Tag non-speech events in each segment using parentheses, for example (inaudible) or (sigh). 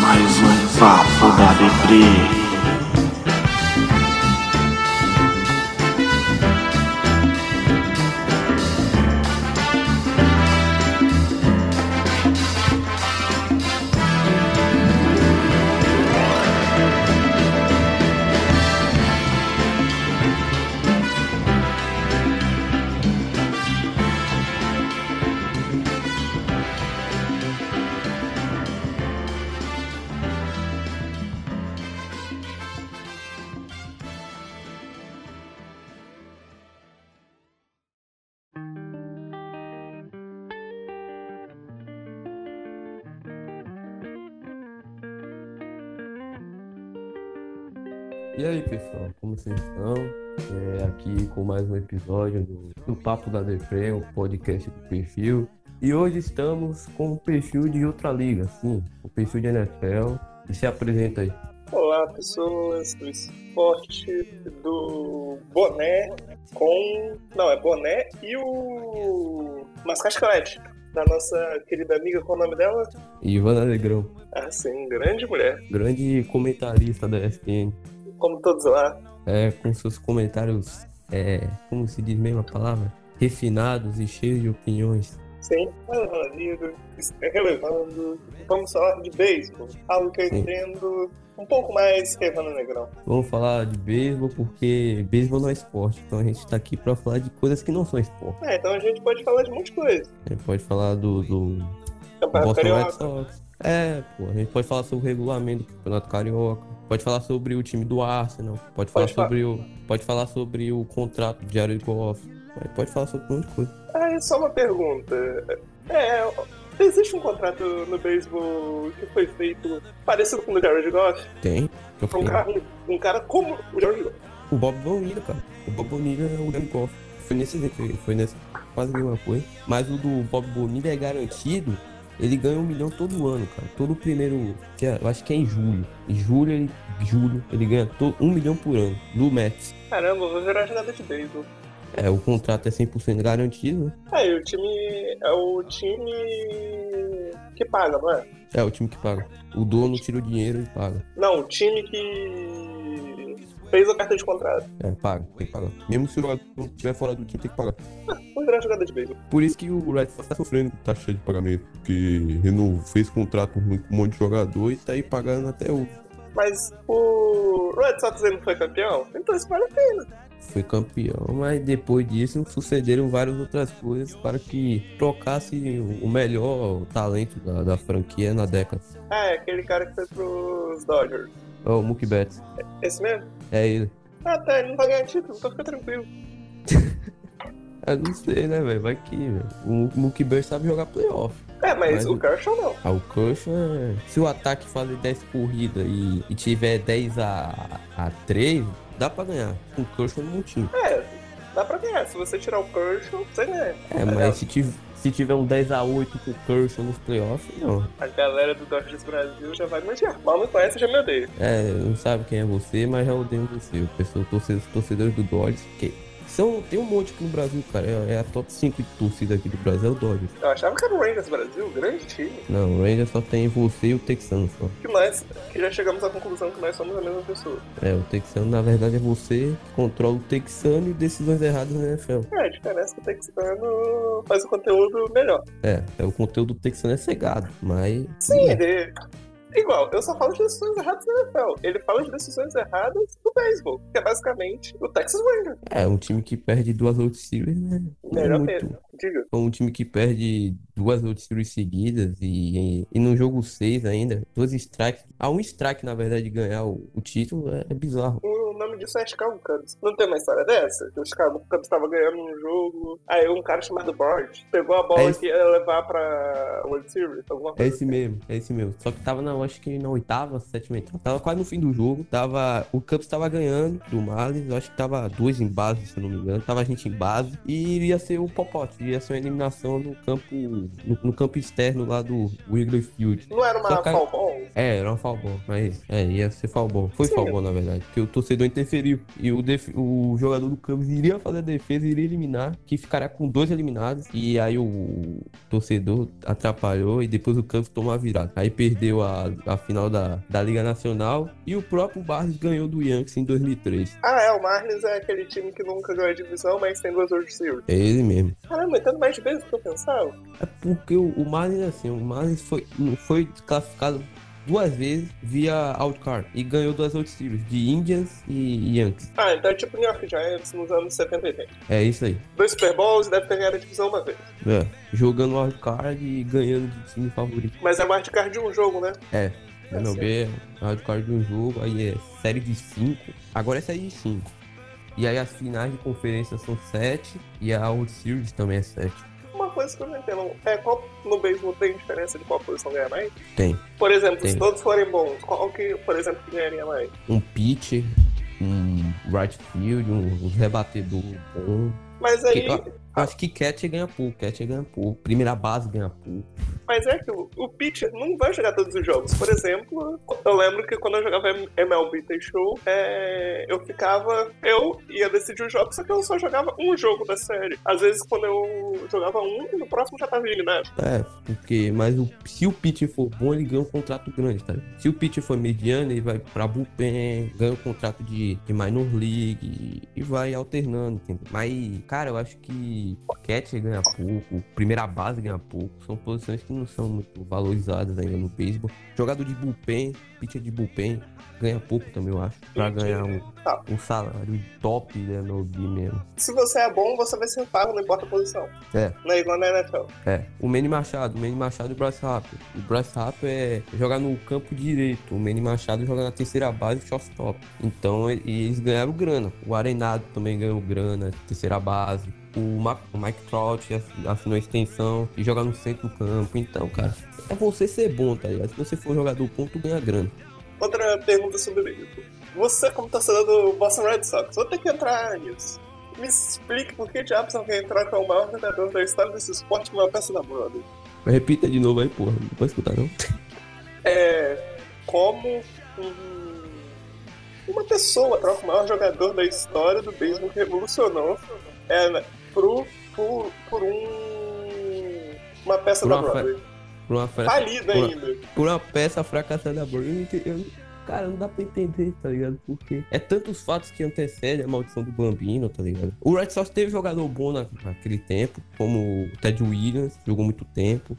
mais um papo da Deprê. Vocês estão? É, aqui com mais um episódio do, do Papo da Defre, o podcast do perfil. E hoje estamos com o perfil de outra liga, sim, o perfil de NFL. E se apresenta aí. Olá, pessoas do esporte do boné com. Não, é boné e o mascate da nossa querida amiga, qual é o nome dela? Ivana Negrão. Ah, sim, grande mulher. Grande comentarista da ESPN como todos lá. É, com seus comentários, é, como se diz mesmo a palavra? Refinados e cheios de opiniões. Sim, relevando, relevando. Vamos falar de beisebol, algo que eu Sim. entendo um pouco mais que Evandro Negrão. Vamos falar de beisebol porque beisebol não é esporte, então a gente tá aqui pra falar de coisas que não são esporte. É, então a gente pode falar de um monte de coisa. A gente pode falar do, do Boston Red Sox. É, pô, a gente pode falar sobre o regulamento do Campeonato Carioca. Pode falar sobre o time do Arsenal. Pode falar, pode sobre, falar. O, pode falar sobre o contrato de Jared Goff. Pode falar sobre um monte de coisa. Ah, só uma pergunta. É, existe um contrato no beisebol que foi feito parecido com o do Jared Goff? Tem. Um cara, um cara como o Jared Goff. O Bob Bonilla, cara. O Bob Bonilla é o Jared Goff. Foi nesse foi nesse quase a mesma coisa. Mas o do Bob Bonilla é garantido ele ganha um milhão todo ano, cara. Todo primeiro. É, eu acho que é em julho. Em julho, ele, julho, ele ganha todo, um milhão por ano. Do Mets. Caramba, vou virar jogada de beisebol. É, o contrato é 100% garantido, né? É, e o time. É o time. que paga, não é? É, o time que paga. O dono tira o dinheiro e paga. Não, o time que fez a carta de contrato. É, paga, tem que pagar. Mesmo se o jogador estiver fora do time, tem que pagar. Ah, vou virar jogada de beisebol. Por isso que o Red Sox tá sofrendo com taxa de pagamento. Porque Renault fez contrato ruim com um monte de jogador e tá aí pagando até o. Mas o Red Sox não foi campeão? Então isso vale a pena. Foi campeão, mas depois disso sucederam várias outras coisas para que trocasse o melhor talento da, da franquia na década. É, aquele cara que foi pros Dodgers. É o Mookie Betts. Esse mesmo? É ele. Ah, tá, ele não vai ganhar título, então fica tranquilo. (laughs) Eu não sei, né, velho? Vai que, velho. O Mookie Betts sabe jogar playoff. É, mas, mas o Kershaw não. Ah, o Kershaw é... Se o ataque fazer 10 corridas e, e tiver 10 a, a 3, dá pra ganhar. O Kershaw não tinha. É, dá pra ganhar. Se você tirar o Kershaw, você ganha. É, mas se tiver se tiver um 10x8 com o Kershaw nos playoffs, não. A galera do Dodgers Brasil já vai manjar. Mal me conhece, já me odeia. É, não sabe quem é você, mas já odeio você. O pessoal, torcedores, torcedores do Dodgers, que são, tem um monte aqui no Brasil, cara. É, é a top 5 de torcida aqui do Brasil, é o Dodgers. Eu achava que era o Rangers Brasil, grande time. Não, o Rangers só tem você e o Texano só. Que mais? Que já chegamos à conclusão que nós somos a mesma pessoa. É, o Texano na verdade é você que controla o Texano e decisões erradas na NFL. É, a diferença é que o Texano faz o conteúdo melhor. É, é o conteúdo do Texano é cegado, mas. Sim, ele Igual, eu só falo de decisões erradas na NFL. Ele fala de decisões erradas no beisebol, que é basicamente o Texas Rangers. É, um time que perde duas World Series, né? Melhor é muito... mesmo, diga. Um time que perde duas World Series seguidas e, e, e no jogo 6 ainda, dois strikes. Há um strike, na verdade, de ganhar o, o título é, é bizarro. O nome disso é Chicago Cubs. Não tem uma história dessa? Que o Chicago Cubs estava ganhando um jogo, aí um cara chamado Bart pegou a bola é esse... que ia levar pra World Series, alguma coisa É esse assim. mesmo, é esse mesmo. Só que tava na, acho que na oitava, sétima etapa. Tava quase no fim do jogo. Tava, o Cubs tava ganhando do Marlins. Eu acho que tava dois em base, se não me engano. Tava a gente em base. E ia ser o Popote. Ia ser uma eliminação no campo, no, no campo externo lá do Wrigley Field. Não era uma que... É, era uma foul Mas, é, ia ser foul Foi Sim. foul na verdade. Porque o torcedor interferiu. E o, def- o jogador do Cubs iria fazer a defesa, iria eliminar, que ficaria com dois eliminados. E aí o torcedor atrapalhou e depois o Cubs tomou a virada. Aí perdeu a, a final da, da Liga Nacional e o próprio Barnes ganhou do Yankees em 2003. Ah, é, o Marlins é aquele time que nunca ganhou a divisão, mas tem duas World Series. É ele mesmo. Caramba, entendo mais vezes do que eu pensava. É porque o, o Marlins, assim, o Marlins foi, não foi classificado duas vezes via Outcard e ganhou duas World Series, de Indians e Yankees. Ah, então é tipo New York Giants nos anos 70 e 80. É isso aí. Dois Super Bowls deve ter ganhado a divisão uma vez. É, jogando Wildcard e ganhando de time favorito. Mas é wildcard de um jogo, né? É, MLB, wildcard de um jogo, aí é série de 5. Agora é série de 5. E aí as finais de conferência são 7 e a World Series também é 7. Coisa que eu não entendo é qual no beisebol tem diferença de qual posição ganha mais? Tem Por exemplo, Tem. se todos forem bons, qual que, por exemplo, que ganharia mais? um pitcher, um right field, um, um rebatedor bom. Mas aí, Que- eu acho que catcher ganha pouco, catcher ganha pouco. Primeira base ganha pouco. mas é que o, o pitcher não vai jogar todos os jogos. Por exemplo, eu lembro que quando eu jogava MLB Tem Show, é, eu ficava. Eu ia decidir os jogos, só que eu só jogava um jogo da série. Às vezes, quando eu jogava um, no próximo já tava eliminado. É, porque, mas o, se o pitcher for bom, ele ganha um contrato grande, tá? Se o pitcher for mediano, ele vai pra bullpen, ganha um contrato de, de minor league e, e vai alternando, entendeu? Mas, cara, eu acho que catcher ganha pouco, primeira base ganha pouco, são posições que não são muito valorizadas ainda no beisebol. Jogador de bullpen, pitcher de bullpen, ganha pouco também, eu acho, pra ganhar um, Tá. um salário top da MLB mesmo. Se você é bom, você vai ser pago, não importa a posição. É. Não é igual na NFL. É, o Manny Machado, o Manny Machado e o Bryce Harper. O Bryce Harper é jogar no campo direito, o Manny Machado joga na terceira base shortstop. Então e eles ganharam grana. O Arenado também ganhou grana, terceira base. O, Ma- o Mike Trout ass- assinou a extensão e joga no centro do campo. Então, cara, é você ser bom, tá ligado? Se você for jogador bom, tu ganha grana. Outra pergunta sobre isso. Você, como torcedor do Boston Red Sox, vou ter que entrar nisso. Me explique por que diabos alguém troca o maior jogador da história desse esporte com uma peça da Broadway. Mas repita de novo aí, porra. Não pode escutar, não? É. Como um- uma pessoa troca o maior jogador da história do beisebol que revolucionou é, né, por, por, um. Uma peça Por da uma fe- Broadway. Por uma. Falida por- ainda. por uma peça fracassada da Broadway. Eu- Cara, não dá pra entender, tá ligado? Porque é tantos fatos que antecedem a maldição do Bambino, tá ligado? O Red Sox teve jogador bom na- naquele tempo, como o Ted Williams, jogou muito tempo.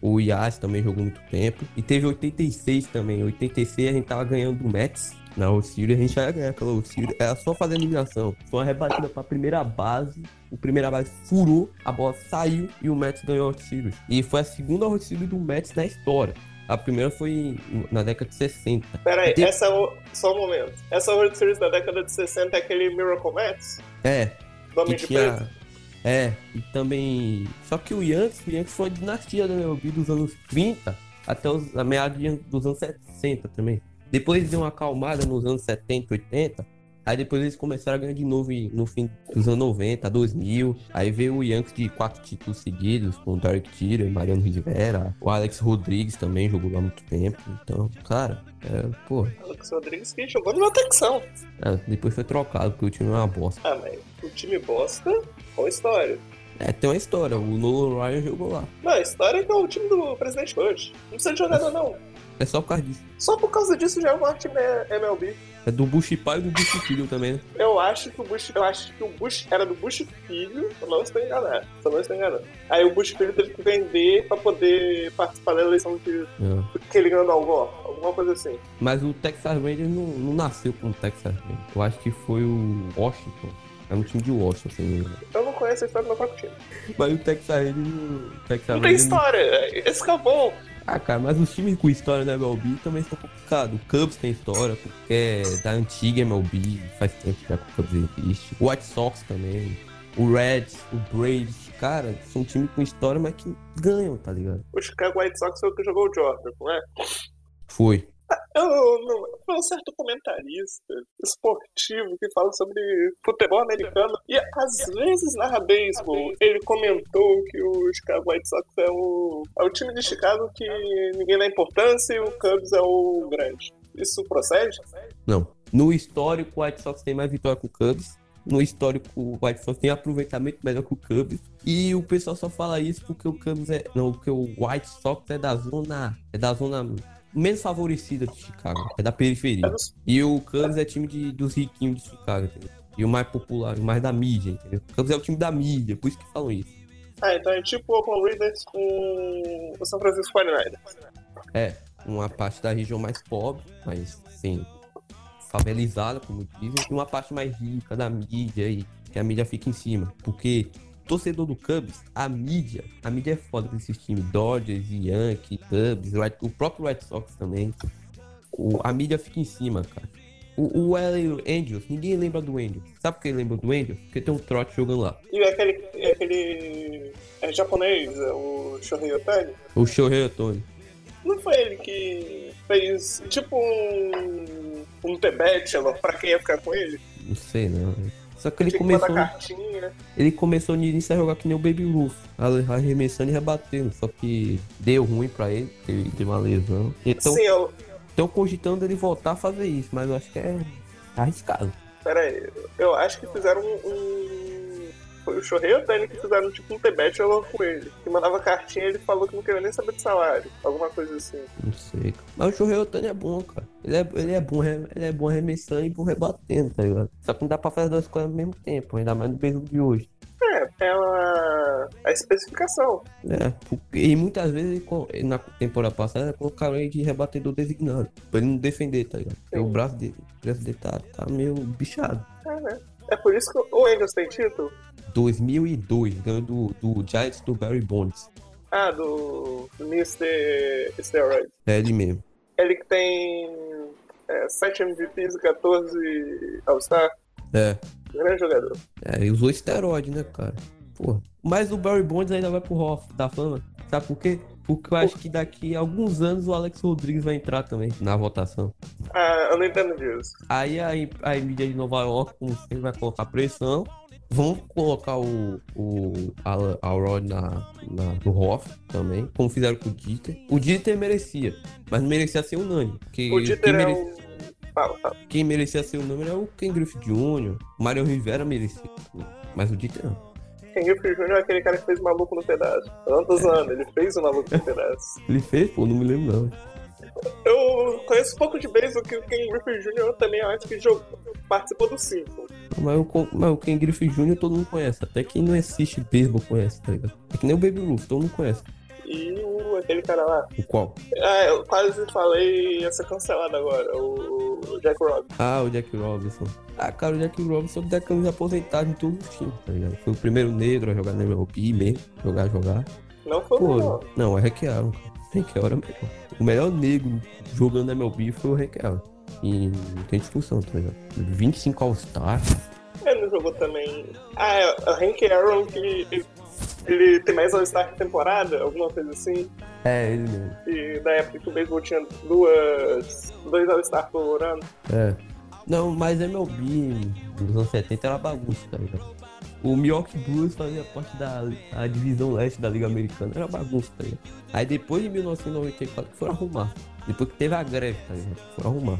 O Yas também jogou muito tempo. E teve 86 também. 86 a gente tava ganhando do Mets. Na World Series, a gente já ia ganhar aquela World Series. Era só fazer a eliminação. Foi uma rebatida pra primeira base. O primeira base furou, a bola saiu e o Mets ganhou a World Series. E foi a segunda World Series do Mets na história. A primeira foi na década de 60. Pera aí, essa é só um momento. Essa World Series da década de 60 é aquele Miracle Mets? É, que de Preto? tinha. É, e também. Só que o Yankees, o Yankees foi uma dinastia da MLB dos anos 30 até os, a meados dos anos 60 também. Depois deu uma acalmada nos anos 70, 80. Aí depois eles começaram a ganhar de novo no fim dos anos 90, 2000. Aí veio o Yankees de quatro títulos seguidos, com o Derek Jeter, Mariano Rivera. O Alex Rodrigues também jogou lá muito tempo. Então, cara, é, pô, Alex Rodrigues que jogou no Texão. é, depois foi trocado, porque o time é uma bosta. Ah, mas o time bosta com história. É, tem uma história, o Nolan Ryan jogou lá. Não, a história é que é o time do presidente Bush. Não precisa de jogador, não. É só por causa disso. Só por causa disso já é o maior time MLB. É do Bush pai e do Bush filho também, né? Eu acho que o Bush. Eu acho que o Bush era do Bush filho, eu não estou enganado. Se eu não estou enganado. Aí o Bush filho teve que vender pra poder participar da eleição que, É. que ele ganhou do Algor. Alguma coisa assim. Mas o Texas Rangers não, não nasceu com o Texas Rangers. Eu acho que foi o Washington. É um time de Washington, se engano. Eu não conheço a história do meu próprio time. Mas o Texas Rangers Texas Não tem história. Esse que é bom. Ah, cara, mas os times com história na MLB também são complicados. O Cubs tem história, porque é da antiga MLB, faz tempo já que o Cubs existe. O White Sox também. O Reds, o Braves, cara, são times com história, mas que ganham, tá ligado? O Chicago White Sox foi o que jogou o Jordan, não é? Foi. Eu um certo comentarista esportivo que fala sobre futebol americano e às vezes narra beisebol. Ele comentou que o Chicago White Sox é o, é o time de Chicago que ninguém dá importância e o Cubs é o grande. Isso procede? Não. No histórico, o White Sox tem mais vitória que o Cubs. No histórico, o White Sox tem aproveitamento melhor que o Cubs. E o pessoal só fala isso porque o Cubs é. Não, porque o White Sox é da zona. É da zona menos favorecida de Chicago. É da periferia. E o Cubs é time de, dos riquinhos de Chicago, entendeu? E o mais popular, o mais da mídia, entendeu? O Cubs é o time da mídia, por isso que falam isso. Ah, então é tipo o Oakland Raiders com o São Francisco 49ers. É, uma parte da região mais pobre, mas sim, favelizada, como dizem, e uma parte mais rica da mídia e que a mídia fica em cima. Porque torcedor do Cubs, a mídia, a mídia é foda desses times, Dodgers, Yankees, Cubs, o próprio White Sox também. O- a mídia fica em cima, cara. O, o LA Angels, ninguém lembra do Angels. Sabe por que lembra do Angels? Porque tem um trote jogando lá. E aquele, aquele é, japonês, é, o Shohei Otani, O Shohei Otani. não foi ele que fez tipo um, um The Bachelor pra quem ia ficar com ele? Não sei não. Só que ele Tinha começou. cartinha. Ele começou no início a jogar que nem o Baby Ruth, arremessando e rebatendo. Só que deu ruim pra ele, ele teve uma lesão. Então, Sim, eu, estão cogitando ele voltar a fazer isso, mas eu acho que é arriscado. pera aí, eu acho que fizeram um... um- Foi o Shohei Otani que fizeram tipo um The Bachelor com ele. Que mandava cartinha e ele falou que não queria nem saber de salário. Alguma coisa assim. Não sei. cara. Mas o Shohei Otani é bom, cara. Ele é, ele é bom, ele é bom arremessando e bom rebatendo, tá ligado? Só que não dá pra fazer as duas coisas ao mesmo tempo, ainda mais no beisebol de hoje. É, é a, a especificação. É, porque- e muitas vezes na temporada passada colocaram ele de rebatedor designado, pra ele não defender, tá ligado? Porque o braço dele, o braço dele tá, tá meio bichado. É, né? É por isso que o Angels tem título. 2002, ganhou do, do Giants do Barry Bonds. Ah, do Mr. Steroid. É ele mesmo. Ele que tem é, 7 MVPs e 14 All-Star. É. Grande jogador. É, usou esteroide, né, cara? Porra. Mas o Barry Bonds ainda vai pro Hall da Fama. Sabe por quê? Porque eu acho que daqui a alguns anos o Alex Rodrigues vai entrar também na votação. Ah, eu não entendo disso. Aí a, a mídia de Nova York, como sempre, vai colocar pressão. Vão colocar o, o a, a Rod na, na, no Hoff também, como fizeram com o Dieter. O Dieter merecia, mas não merecia ser unânime. Porque O Dieter quem, é mere-. Fala, fala. quem merecia ser unânime é o Ken Griffith Jr., o Mario Rivera merecia. Mas o Dieter não. Ken Griffey Jr. é aquele cara que fez o maluco no pedaço. Eu não tô zoando, ele fez o maluco no pedaço. Ele fez, pô, não me lembro não. Eu conheço pouco de beisebol que o Ken Griffey Jr. também acho que jogou, participou do Simpsons. Mas o, mas o Ken Griffith Jr. todo mundo conhece. Até quem não assiste beisebol conhece, tá ligado? É que nem o Baby Ruth, todo mundo conhece. E o, aquele cara lá. O qual? Ah, eu quase falei ia ser cancelado agora, o, o Jack Robinson. Ah, o Jack Robinson. Ah, cara, o Jack Robinson tem a camisa aposentada em todos os times, tá ligado? Foi o primeiro negro a jogar na MLB mesmo. Jogar, jogar. Não foi o não, é. Hank Aaron é melhor. O melhor negro jogando MLB foi o Hank Aaron. E não tem discussão, tá ligado? 25 All-Star. Ele não jogou também. Ah, é o Hank Aaron que ele, ele tem mais All-Star que temporada, alguma coisa assim. É, ele mesmo. E da época que o beisebol tinha duas. dois All-Star por ano. É. Não, mas MLB nos anos 70 era bagunça, tá ligado? O Milwaukee Blues fazia parte da a divisão leste da Liga Americana, era bagunça, tá ligado? Aí depois de 1994 que foram arrumar. Depois que teve a greve, tá ligado? Foram arrumar.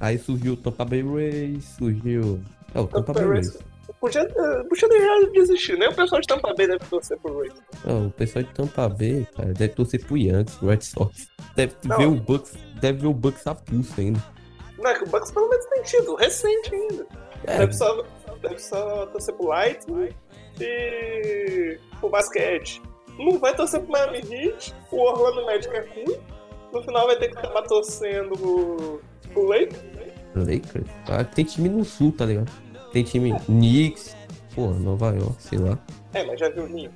Aí surgiu o Tampa Bay Rays, surgiu. É, o Tampa Bay Rays. Podia, eh, podia deixar de existir, nem o pessoal de Tampa Bay deve torcer pro Rays. Não, o pessoal de Tampa Bay, cara, deve torcer pro Yankees, pro Red Sox. Deve Não. ver o Bucks, deve ver o Bucks a pulso ainda. Não, é que o Bucks pelo menos tem tido, recente ainda. É, Deve, só, deve só torcer pro Light e pro basquete. Não vai torcer pro Miami Heat, o Orlando Magic é ruim. No final vai ter que acabar torcendo pro, pro Lakers. Lakers. Ah, tem time no sul, tá ligado? Tem time Knicks, porra, Nova York, sei lá. É, mas já viu o Ninho.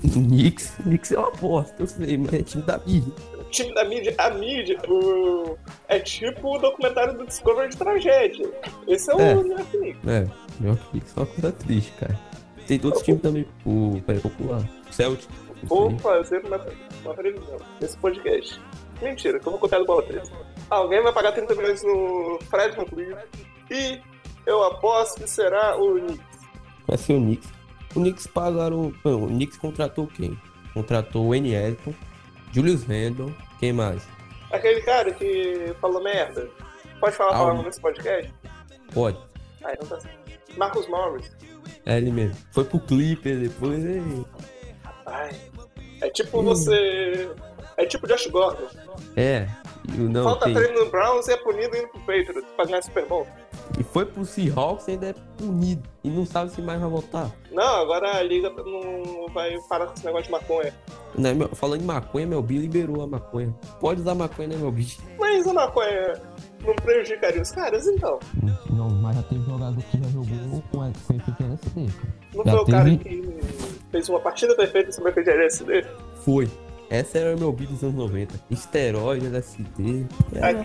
(laughs) Knicks, Knicks é uma bosta, eu sei, mas é time da mídia. O time da mídia, a mídia, o... é tipo o documentário do Discovery de tragédia. Esse é o É. New York Knicks. É, New York Knicks é uma coisa triste, cara. Tem outros times também, o peraí, popular. Celtic. Vou fazer uma, uma previsão nesse podcast. Mentira, que eu vou contar do bola 3. Alguém vai pagar 30 milhões no Fred VanVleet e eu aposto que será o Knicks. Vai ser o Knicks. O Knicks pagaram. Não, o Knicks contratou quem? Contratou o N. Elton, Julius Randle, quem mais? Aquele cara que falou merda. Pode falar a Ah, palavra nesse podcast? Pode. Ah, então tá. Marcos Morris. É ele mesmo. Foi pro Clipper depois. E... Ai. É tipo Hum. você. É tipo Josh Gordon. É. Não, Falta tem- treino no Browns e é punido indo pro Patriots pra ganhar Super Bowl. E foi pro Seahawks e ainda é punido. E não sabe se mais vai voltar. Não, agora a liga não vai parar com esse negócio de maconha. Né, meu- falando em maconha, meu Bi liberou a maconha. Pode usar maconha, né, meu Bi? Mas a maconha não prejudicaria os caras, então. Não, mas já teve jogador que já jogou com efeito LSD. Não Já foi o cara teve- que fez uma partida perfeita sobre efeito de LSD? Foi. Essa era o meu Bi dos anos 90. Esteroide, LSD. Era,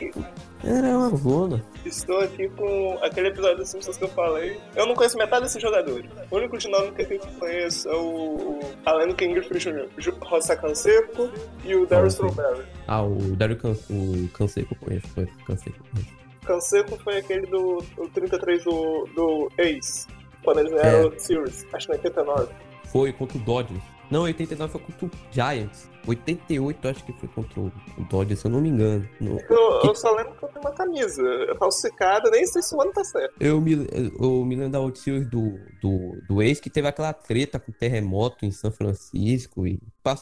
era uma zona. estou aqui com aquele episódio dos Simpsons que eu falei. Eu não conheço metade desses jogadores. O único de nome que eu conheço é o Além do King Jr., Rosa Canseco e o Ah, sim. Strawberry. Ah, o Dario Can... o Canseco conheço. Conheço, Canseco conheço. Canseco foi aquele do, do 33 do, do Ace, quando eles ganharam o Series, acho que em 89. Foi contra o Dodgers. Não, 89 foi contra o Giants. 88 acho que foi contra o o Dodgers, se eu não me engano. No- Eu, eu só lembro que eu tenho uma camisa falsificada, nem sei se o ano tá certo. Eu me, eu me lembro da Series do, do, do ex que teve aquela treta com terremoto em São Francisco e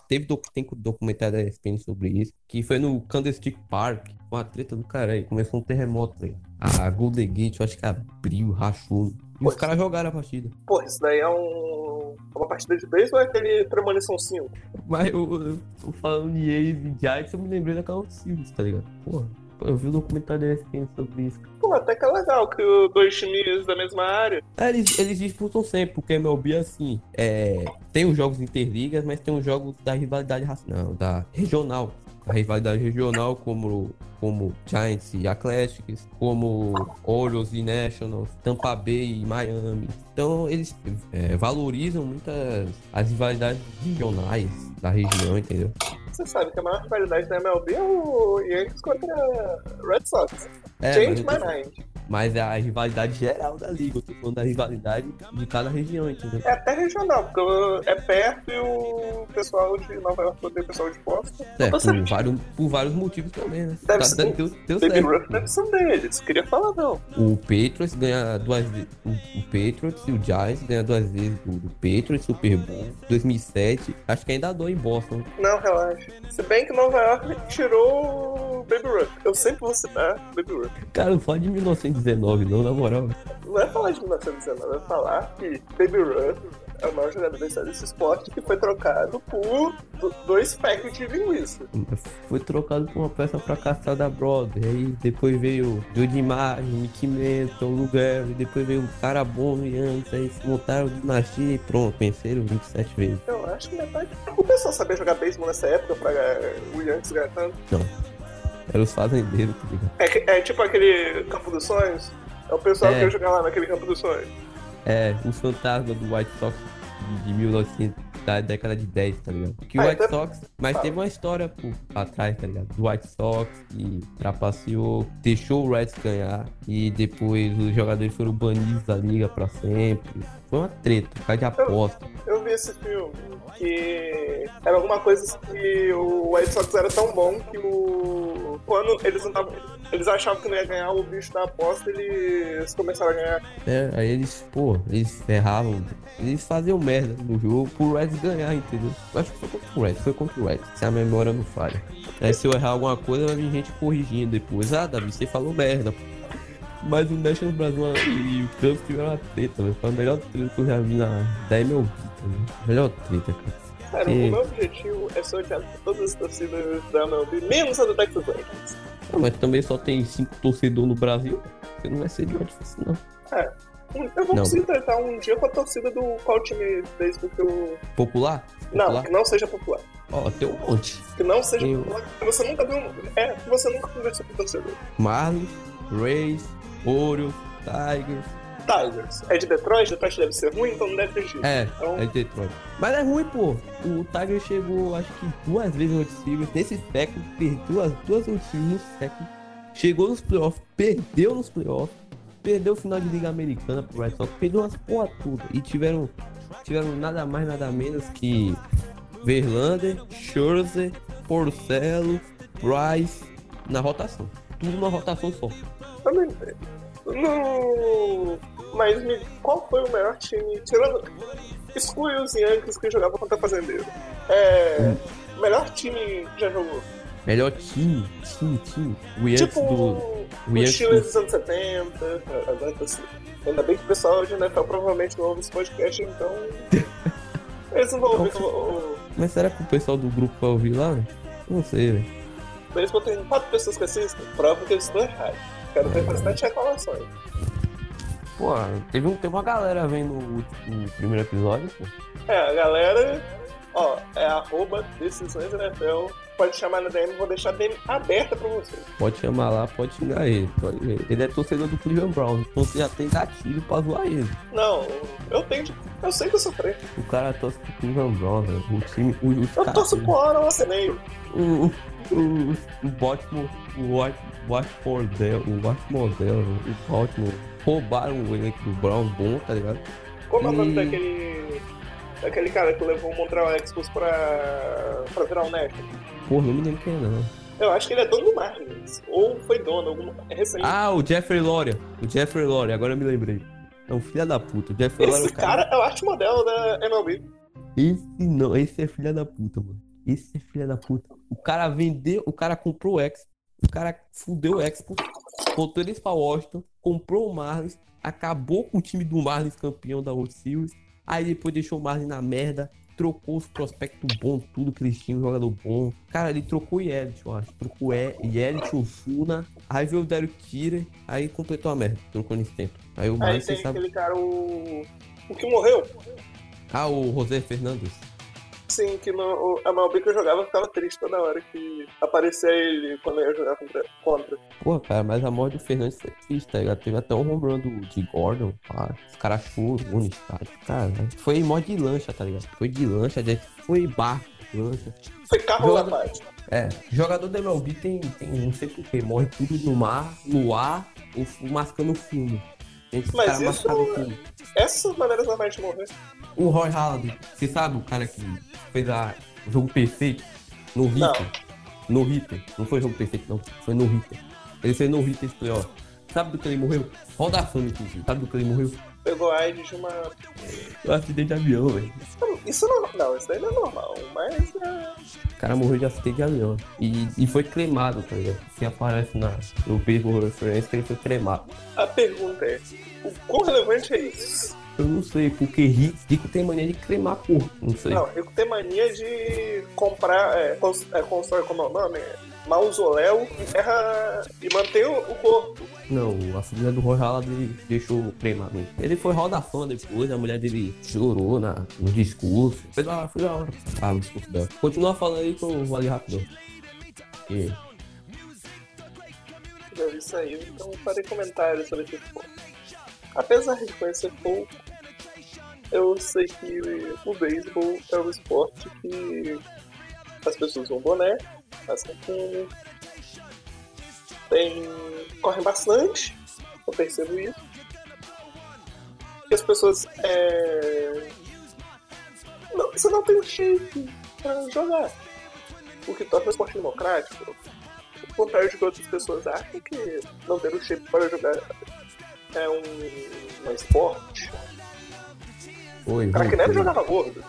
teve doc- tem documentário da ESPN sobre isso, que foi no Candlestick Park, uma treta do caralho, começou um terremoto aí. A Golden Gate, eu acho que abriu, rachou. E os caras jogaram a partida. Pô, isso daí é um, uma partida de beisebol ou é aquele Premonição 5? Mas eu, eu tô falando de ex e Giants, eu me lembrei daquela World Series, tá ligado? Porra, eu vi o documentário da ESPN sobre isso. Pô, até que é legal que dois times da mesma área. É, eles, eles disputam sempre, porque MLB assim. É, tem os jogos interligas, mas tem os jogos da rivalidade não, da regional. A rivalidade regional, como, como Giants e Athletics, como Orioles e Nationals, Tampa Bay e Miami. Então eles é, valorizam muitas as rivalidades regionais da região, entendeu? Você sabe que a maior rivalidade da MLB é o Yankees contra Red Sox. É, Change my mind. Mas é a rivalidade geral da liga. Eu tô falando da rivalidade de cada região, entendeu? É até regional, porque é perto e o pessoal de Nova York tem pessoal de Boston. É, por, vários, por vários motivos também, né? Deve tá, ser, deu, deu Baby certo. Ruff deve ser deles, queria falar não. O Patriots ganha duas vezes. O, o Patriots e o Giants ganha duas vezes o do Patriots, Super Bowl, 2007. Acho que ainda dou em Boston. Não, relaxa. Se bem que Nova York tirou o Baby Ruff. Eu sempre vou citar Baby Ruff. Cara, só de 1900 1919, não, na moral. Não é falar de 1919, é falar que Baby Ruth é o maior jogador da história desse esporte que foi trocado por dois packs de linguiça. Foi trocado por uma peça fracassada da Broadway. Aí depois veio Judy Imagem, Nick Menton, Lugar, depois veio o cara bom e antes, aí se montaram dinastia e pronto, venceram 27 vezes. Eu acho que metade. O pessoal sabia jogar beisebol nessa época pra eh, o Yankees ganhar tanto? Não. Eram os fazendeiros, tá ligado? É, é tipo aquele Campo dos Sonhos. É o pessoal É. que ia jogar lá naquele Campo dos Sonhos. É, os fantasmas do White Sox de, de 1900, da década de 10, tá ligado? Que o Ah, White então- Sox, mas teve uma história por atrás, tá ligado? Do White Sox que trapaceou, deixou o Reds ganhar e depois os jogadores foram banidos da liga pra sempre. Foi uma treta, por causa de aposta. Eu vi esse filme que era alguma coisa que o White Sox era tão bom que o. Quando eles não tavam- Eles achavam que não ia ganhar o bicho da aposta, eles começaram a ganhar. É, aí eles, pô, eles ferravam, eles faziam merda no jogo pro Reds ganhar, entendeu? Eu acho que foi contra o Reds, foi contra o Reds, se a memória não falha. Aí se eu errar alguma coisa, vai vir gente corrigindo depois. Ah, Davi, você falou merda. pô. Mas o National Brasil e o Campos tiveram uma treta, velho. Foi a melhor treta que eu já vi na, da MLB, tá? Melhor treta, cara. Cara, o meu objetivo é por todas as torcidas da MLB, menos a do Texas Rangers. Ah, mas também só tem cinco torcedores no Brasil, porque não vai ser de difícil, não. Eu vou Não. conseguir tratar um dia com a torcida do qual time de beisebol que eu. Popular? Não, Popular? que não seja popular. Ó, tem um monte. Que não seja Eu- popular. Que você nunca viu. É, que você nunca conversou com o torcedor. Marlins, Rays, Orioles, Tigers. Tigers. É de Detroit? Detroit deve ser ruim, então não deve ter jeito. É, Então- é de Detroit. Mas é ruim, pô. O Tiger chegou, acho que duas vezes no Series. Nesse século, perdeu as duas Series no século. Chegou nos playoffs, perdeu nos playoffs. Perdeu o final de Liga Americana pro Red Sox. Perdeu umas porra tudo. E tiveram, tiveram nada mais, nada menos que Verlander, Scherzer, Porcelo, Bryce na rotação. Tudo numa rotação só. Eu não. Mas me... qual foi o melhor time? Tirando. Exclui os Yankees que jogavam contra Fazendeiro. É. Melhor time que já jogou. Melhor time, time, time. O Yankees tipo. do. O Yankees Chile do- dos anos 70. Agora tá assim. Ainda bem que o pessoal de NFL provavelmente não ouve esse podcast, então. (laughs) Eles não vão ouvir. o- Mas será que o pessoal do grupo vai ouvir lá? Não sei, velho. O- Eles botam quatro pessoas que assistem, prova que eles estão errados. Quero ter bastante reclamações. Pô, teve, um, teve uma galera vendo o, o primeiro episódio, pô. É, a galera, ó, é arroba decisões NFL. Pode chamar na DM, vou deixar a DM aberta pra vocês. Pode chamar lá, pode xingar ele. Pode. Ele é torcedor do Cleveland Browns, então você já tem gatilho pra zoar ele. Não, eu tenho. Eu sei que eu sofri. O cara torce pro Cleveland Browns, velho. O time. O, os Eu torço pro Aaron Aceneio. o, o, o Baltimore, o Baltimore o Baltimore o Baltimore roubaram o elenco do Browns bom, tá ligado? Como é o nome daquele. Daquele cara que levou o Montreal Expos pra. pra virar o National? Pô, não me lembro quem é, não. Eu acho que ele é dono do Marlins. Ou foi dono, alguma. É recente. Ah, o Jeffrey Loria. O Jeffrey Loria, agora eu me lembrei. É um filho da puta. O Jeffrey Loria é Esse o cara é o arte modelo da MLB. Esse não, esse é filha da puta, mano. Esse é filha da puta. O cara vendeu, o cara comprou o Expo, o cara fudeu o Expo, botou eles pra Washington, comprou o Marlins, acabou com o time do Marlins campeão da World Series, aí depois deixou o Marlins na merda, trocou os prospectos bons, tudo que eles tinham, jogador bom. Cara, ele trocou o Yelich, eu acho. Trocou o Ye- Yelich, o Funa, aí veio o Derek Kira, aí completou a merda, trocou nesse tempo. Aí o Aí Marlins, você tem sabe... aquele cara, o. O que morreu. Ah, o José Fernandes. Sim, que no, a MLB que eu jogava ficava triste toda hora que aparecia ele quando eu ia jogar contra. contra. Pô, cara, mas a morte do Fernandes foi triste, tá ligado? Teve até um home do, de Gordon, pá. Os caras no estádio. Cara, foi morte de lancha, tá ligado? Foi de lancha, de- foi barco, lancha. Foi carro Jogador- da parte. É, jogador da MLB tem, tem não sei porquê, morre tudo no mar, no ar, ou mascando fumo. Mas isso- fumo. Essas são maneiras normais de morrer. O Roy Halladay, você sabe o cara que fez a, o jogo perfeito no Não. Hitter? No Hitter. Não foi jogo perfeito, não. Foi no Hitter. Ele fez no Hitter esse playoff. Sabe do que ele morreu? Roda a fama, inclusive. Sabe do que ele morreu? Pegou AIDS de uma. Um acidente de avião, velho. Isso não, não, isso daí não é normal, mas é. O cara morreu de acidente de avião. E, e foi cremado, tá ligado? Que aparece na, no Baseball Reference que ele foi cremado. A pergunta é: o quão relevante é isso? Eu não sei, porque rico, rico tem mania de cremar corpo. Não sei. Não, eu tenho mania de comprar, é, é, constrói como é o nome? Mausoléu e terra e manter o, corpo. Não, a família do Roy Halladay deixou cremado. Ele foi roda fã depois, a mulher dele chorou na, no discurso. Foi da foi da hora. Ah, o discurso dela. Continua falando aí que eu vou ali rapidão. E, vi isso aí, então farei comentários sobre esse ponto. Apesar de conhecer pouco, eu sei que o beisebol é um esporte que as pessoas usam boné, fazem fumo, tem. correm bastante, eu percebo isso. E as pessoas. É... Não, você não tem um shape pra jogar. O que torna o esporte democrático. Ao contrário de que outras pessoas acham que não ter o shape para jogar é um, um esporte. Oi, O nem voltei. jogava gordo.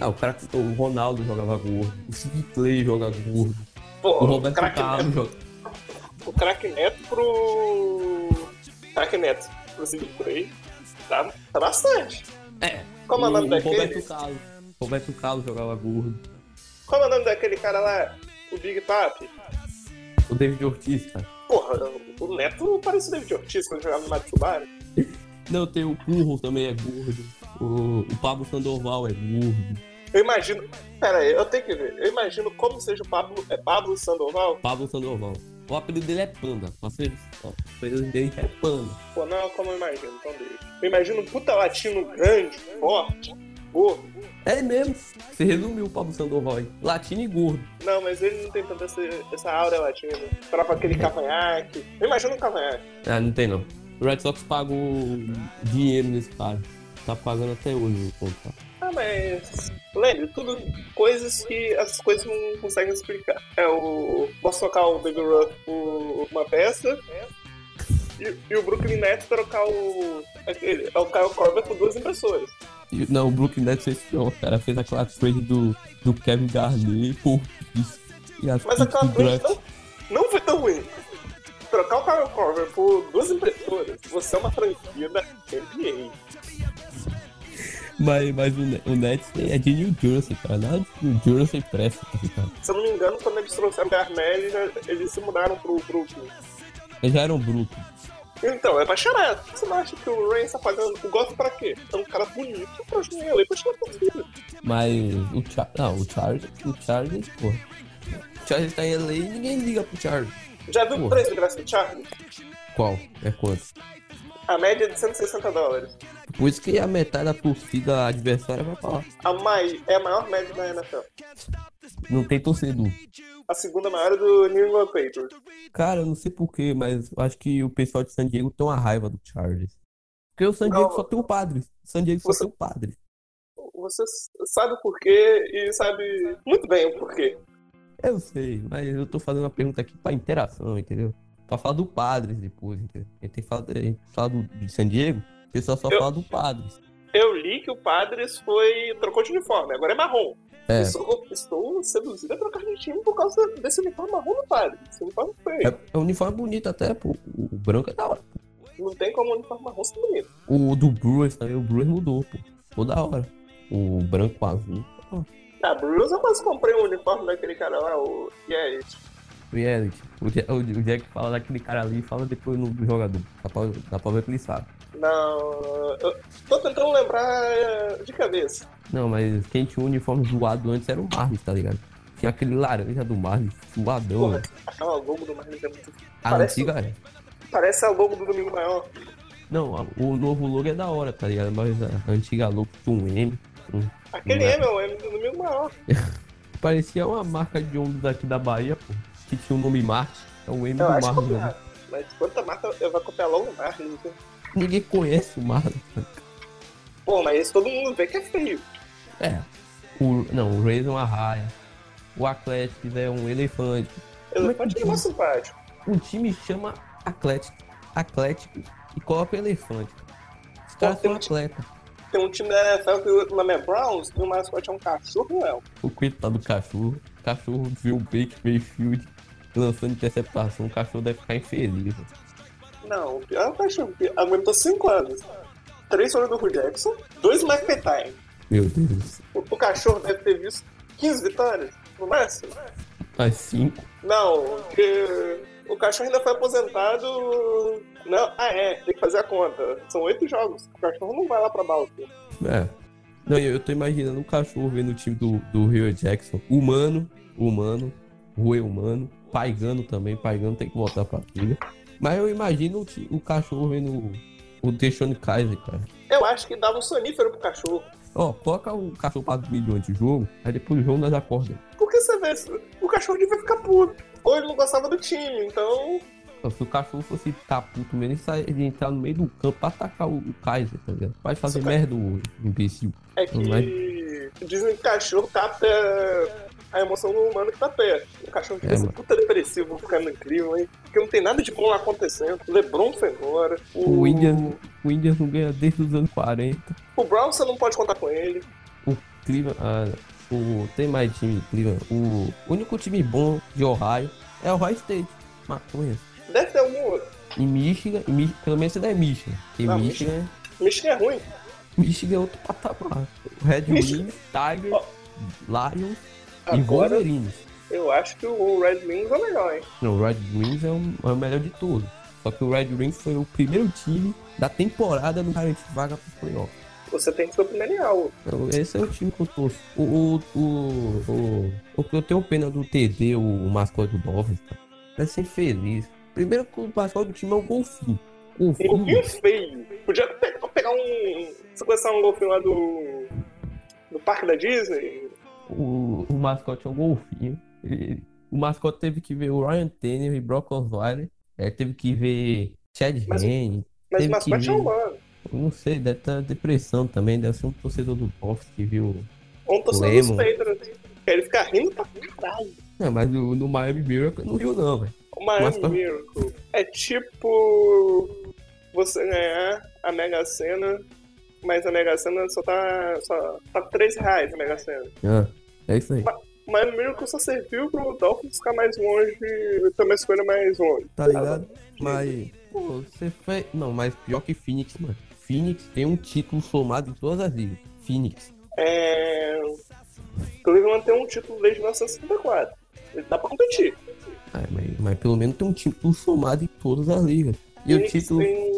Ah, o que o Ronaldo jogava gordo. O Sid Clay joga gordo. Pô, O Roberto craque Carlos Neto, joga. o craque Neto pro. Craque Neto pro Cid Play. Tá, tá bastante. É. Como é o nome o daquele? Roberto Carlos. Roberto Carlos jogava gordo. Como é o nome daquele cara lá? O Big Papi? O David Ortiz, cara. Porra, o Neto parece o David Ortiz quando jogava no Matsubara. Não, tem o Curro também é gordo. O, o Pablo Sandoval é gordo. Eu imagino. Pera aí, eu tenho que ver. Eu imagino como seja o Pablo. É Pablo Sandoval? Pablo Sandoval. O apelido dele é Panda. O apelido dele é Panda. Pô, não como eu imagino, então deixa. Eu imagino um puta latino grande, forte, gordo. É mesmo. Você resumiu o Pablo Sandoval aí. Latino e gordo. Não, mas ele não tem tanta essa, essa aura latina. Pra pra aquele cavanhaque. Eu imagino um cavanhaque. Ah, não tem não. O Red Sox pagou dinheiro nesse cara. Tá pagando até hoje o contrato. Ah, mas. Lembre, tudo coisas que as coisas não conseguem explicar. É o. Posso trocar o Baby Ruth por uma peça. E, e o Brooklyn Nets trocar o. Aquele, é o Kyle Korver por duas impressoras. Não, o Brooklyn Nets fez o cara fez aquela trade do, do Kevin Garnett por isso. E as Mas aquela trade não, não foi tão ruim. Trocar o Kyle Korver por duas impressoras, você é uma franquia da NBA. Mas, mas o, o Nets é de New Jersey, cara. Nada de New Jersey presta, tá ligado? Se eu não me engano, quando eles trouxeram o Garnett, eles, se mudaram pro Brooklyn. Eles já eram Brooklyn. Então, é pra chorar. Você não acha que o Reigns tá pagando o golpe pra quê? É um cara bonito pra jogar ali pra chamar a torcida. Mas o Chargers. Não, o Chargers. O Chargers, porra. O Chargers tá em LA e ninguém liga pro Chargers. Já viu o preço do Graça Charlie? Qual? É quanto? A média é de 160 dólares. Por isso que a metade da torcida adversária vai falar. A mai é a maior média da NFL. Não tem torcedor. A segunda maior é do New England Patriots. Cara, eu não sei porquê, mas acho que o pessoal de San Diego tem uma raiva do Chargers. Porque o San Diego Não. só tem o padre. O San Diego só Você- tem o padre. Você sabe o porquê e sabe muito bem o porquê. Eu sei, mas eu tô fazendo uma pergunta aqui pra interação, entendeu? Pra falar do Padres depois, entendeu? A gente tem que a gente fala do, de San Diego, o pessoal só Eu- fala do Padres. Eu li que o Padres foi. trocou de uniforme, agora é marrom. É, Estou, estou seduzido a trocar de time por causa desse uniforme marrom do Padres. Esse uniforme feio. é, é um uniforme bonito até, pô. O, o branco é da hora. Não tem como o uniforme marrom ser bonito. O do Brewers também, o Brewers mudou, pô. Ficou da hora. O branco com azul. Ó, Ah, Bruce, eu quase comprei um uniforme daquele cara lá, o Garrett. reality. O, Ja- o, o Jack fala daquele cara ali e fala depois no do jogador. Dá pra, dá pra ver que ele sabe. Não, eu tô tentando lembrar eh, de cabeça. Não, mas quem tinha o uniforme zoado antes era o Marlins, tá ligado? Tinha aquele laranja do Marlins, zoadão, Porra, aquela logo do Marlins é muito. A parece- antiga é. Parece a logo do Domingo Maior. Não, o novo logo é da hora, tá ligado? Mas a antiga logo tinha um M. um- Aquele é. M é o M do Domingo Maior. (laughs) Parecia uma marca de ônibus aqui da Bahia, pô. Que tinha o nome Marte. É o M Eu do acho Marlins, né? Mas quanta marca eu vou copiar logo o né? Ninguém conhece o Marlins. Pô, mas esse todo mundo vê que é feio. É. O, não, o Rays é uma raia. O Atlético é um elefante. Como é Elefante é mais simpático. O time chama Atlético. Atlético e coloca o elefante. Os caras são um atleta. Tem um time da NFL que o nome é Browns e o mascote é um cachorro, não é? O coitado do cachorro. O cachorro viu o Baker Mayfield lançando interceptação. O cachorro deve ficar infeliz. Não, o pior é o cachorro. Aguentou 5 anos. Três foram do Hugh Jackson, dois Mike Petain. Meu Deus. O, o cachorro deve ter visto 15 vitórias, no máximo. Mais cinco. Não, porque o cachorro ainda foi aposentado. Não, ah é, tem que fazer a conta. São oito jogos. O cachorro não vai lá pra Baltimore. É. Não, eu eu tô imaginando um cachorro vendo o time do, do Rio Jackson. Humano, humano, Rui humano, paigando também, paigando tem que voltar pra liga. Mas eu imagino o, o cachorro vendo o, o Deixone Kaiser, cara. Eu acho que dava um sonífero pro cachorro. Ó, coloca o cachorro pra dormir durante o jogo, aí depois do jogo nós acordamos. Porque você vê, o cachorro devia ficar puto. Ou ele não gostava do time, então. Se o cachorro fosse ficar puto mesmo, ele, sai, ele ia entrar no meio do campo pra atacar o, o Kaiser, tá ligado? Vai fazer Isso, merda o imbecil. É que Mas- dizem que cachorro capta a emoção do humano que tá perto. O cachorro fica É, assim, puta depressivo, ficando incrível, hein? Porque não tem nada de bom lá acontecendo. O Lebron foi embora. O Indians, o Indians não ganha desde os anos 40. O Brown você não pode contar com ele. O Cleveland. Ah, o, tem mais time de Cleveland. O único time bom de Ohio é o Ohio State. Maconha. Deve ter algum outro. E Michigan, e Mi- pelo menos você é Michigan. Porque Não, Michigan, Michigan é ruim. Michigan é outro patamar. O Red Michigan- Wings, Tigers, Ó. Lions e Wolverines. eu acho que o Red Wings é o melhor, hein? Não, o Red Wings é o, é o melhor de todos. Só que o Red Wings foi o primeiro time da temporada no garantir vaga pro playoff. Você tem que ser o esse é o time que eu torço. O, o, o, o, que eu tenho pena do TD, o, mascote do Dolphins, cara. Vai ser feliz. Primeiro que o mascote do time é o golfinho. Um Golfinho. golfinho feio. Podia pe- pegar um. Sequestrar um golfinho lá do. do parque da Disney. O, o mascote é um golfinho. Ele- o mascote teve que ver o Ryan Tannehill e Brock Osweiler. É, teve que ver Chad Mas- Henne. Mas Teve o mascote que é ver. humano. Eu não sei, deve estar depressão também, deve ser um torcedor do Dolphins que viu. Um torcedor dos. Patriots. Ele fica rindo pra caralho. Não, mas no, no Miami Miracle não viu não, velho. O Miami Mas tá- Miracle é tipo você ganhar a Mega Sena, mas a Mega Sena só tá. só tá 3 reais a Mega Sena. Ah, é isso aí. O Miami Miracle só serviu pro Dolphins ficar mais longe, ter uma escolha mais longe. Tá ligado? Mas, pô, você fez. Não, mas pior que Phoenix, mano. Phoenix tem um título somado em todas as ligas. Phoenix. É. Cleveland tem um título desde 1954. Ele dá pra competir. Ah, mas, mas pelo menos tem um título somado em todas as ligas. E o Phoenix título. Tem...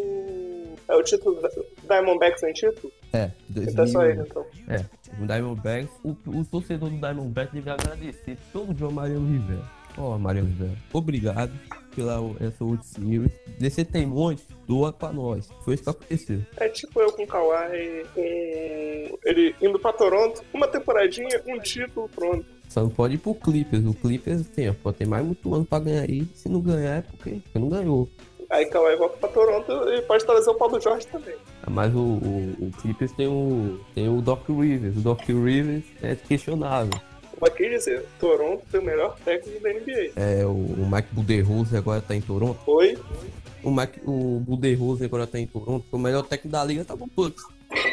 É o título da Diamondbacks tem título? É, Então é só ele, 2000. então. É, o Diamondbacks. O, o torcedor do Diamondbacks deve agradecer todo dia ao Mariano Rivera. Ó, Mariano Rivera. Obrigado pela essa World Series. Você tem um monte, doa pra nós. Foi isso que aconteceu. É tipo eu com o Kawhi, com ele indo pra Toronto, uma temporadinha, um título, pronto. Só não pode ir pro Clippers. O Clippers tem, ó, pode ter mais muito ano pra ganhar aí. Se não ganhar é porque, porque não ganhou. Aí Kawhi volta pra Toronto e pode trazer o Paulo Jorge também. Mas o, o, o Clippers tem o, tem o Doc Rivers. O Doc Rivers é questionável. Mas quer dizer, Toronto tem o melhor técnico da NBA. É, o, o Mike Budenholzer agora tá em Toronto. Foi, O, Mike, o Budenholzer agora tá em Toronto. O melhor técnico da liga tá no Bucks.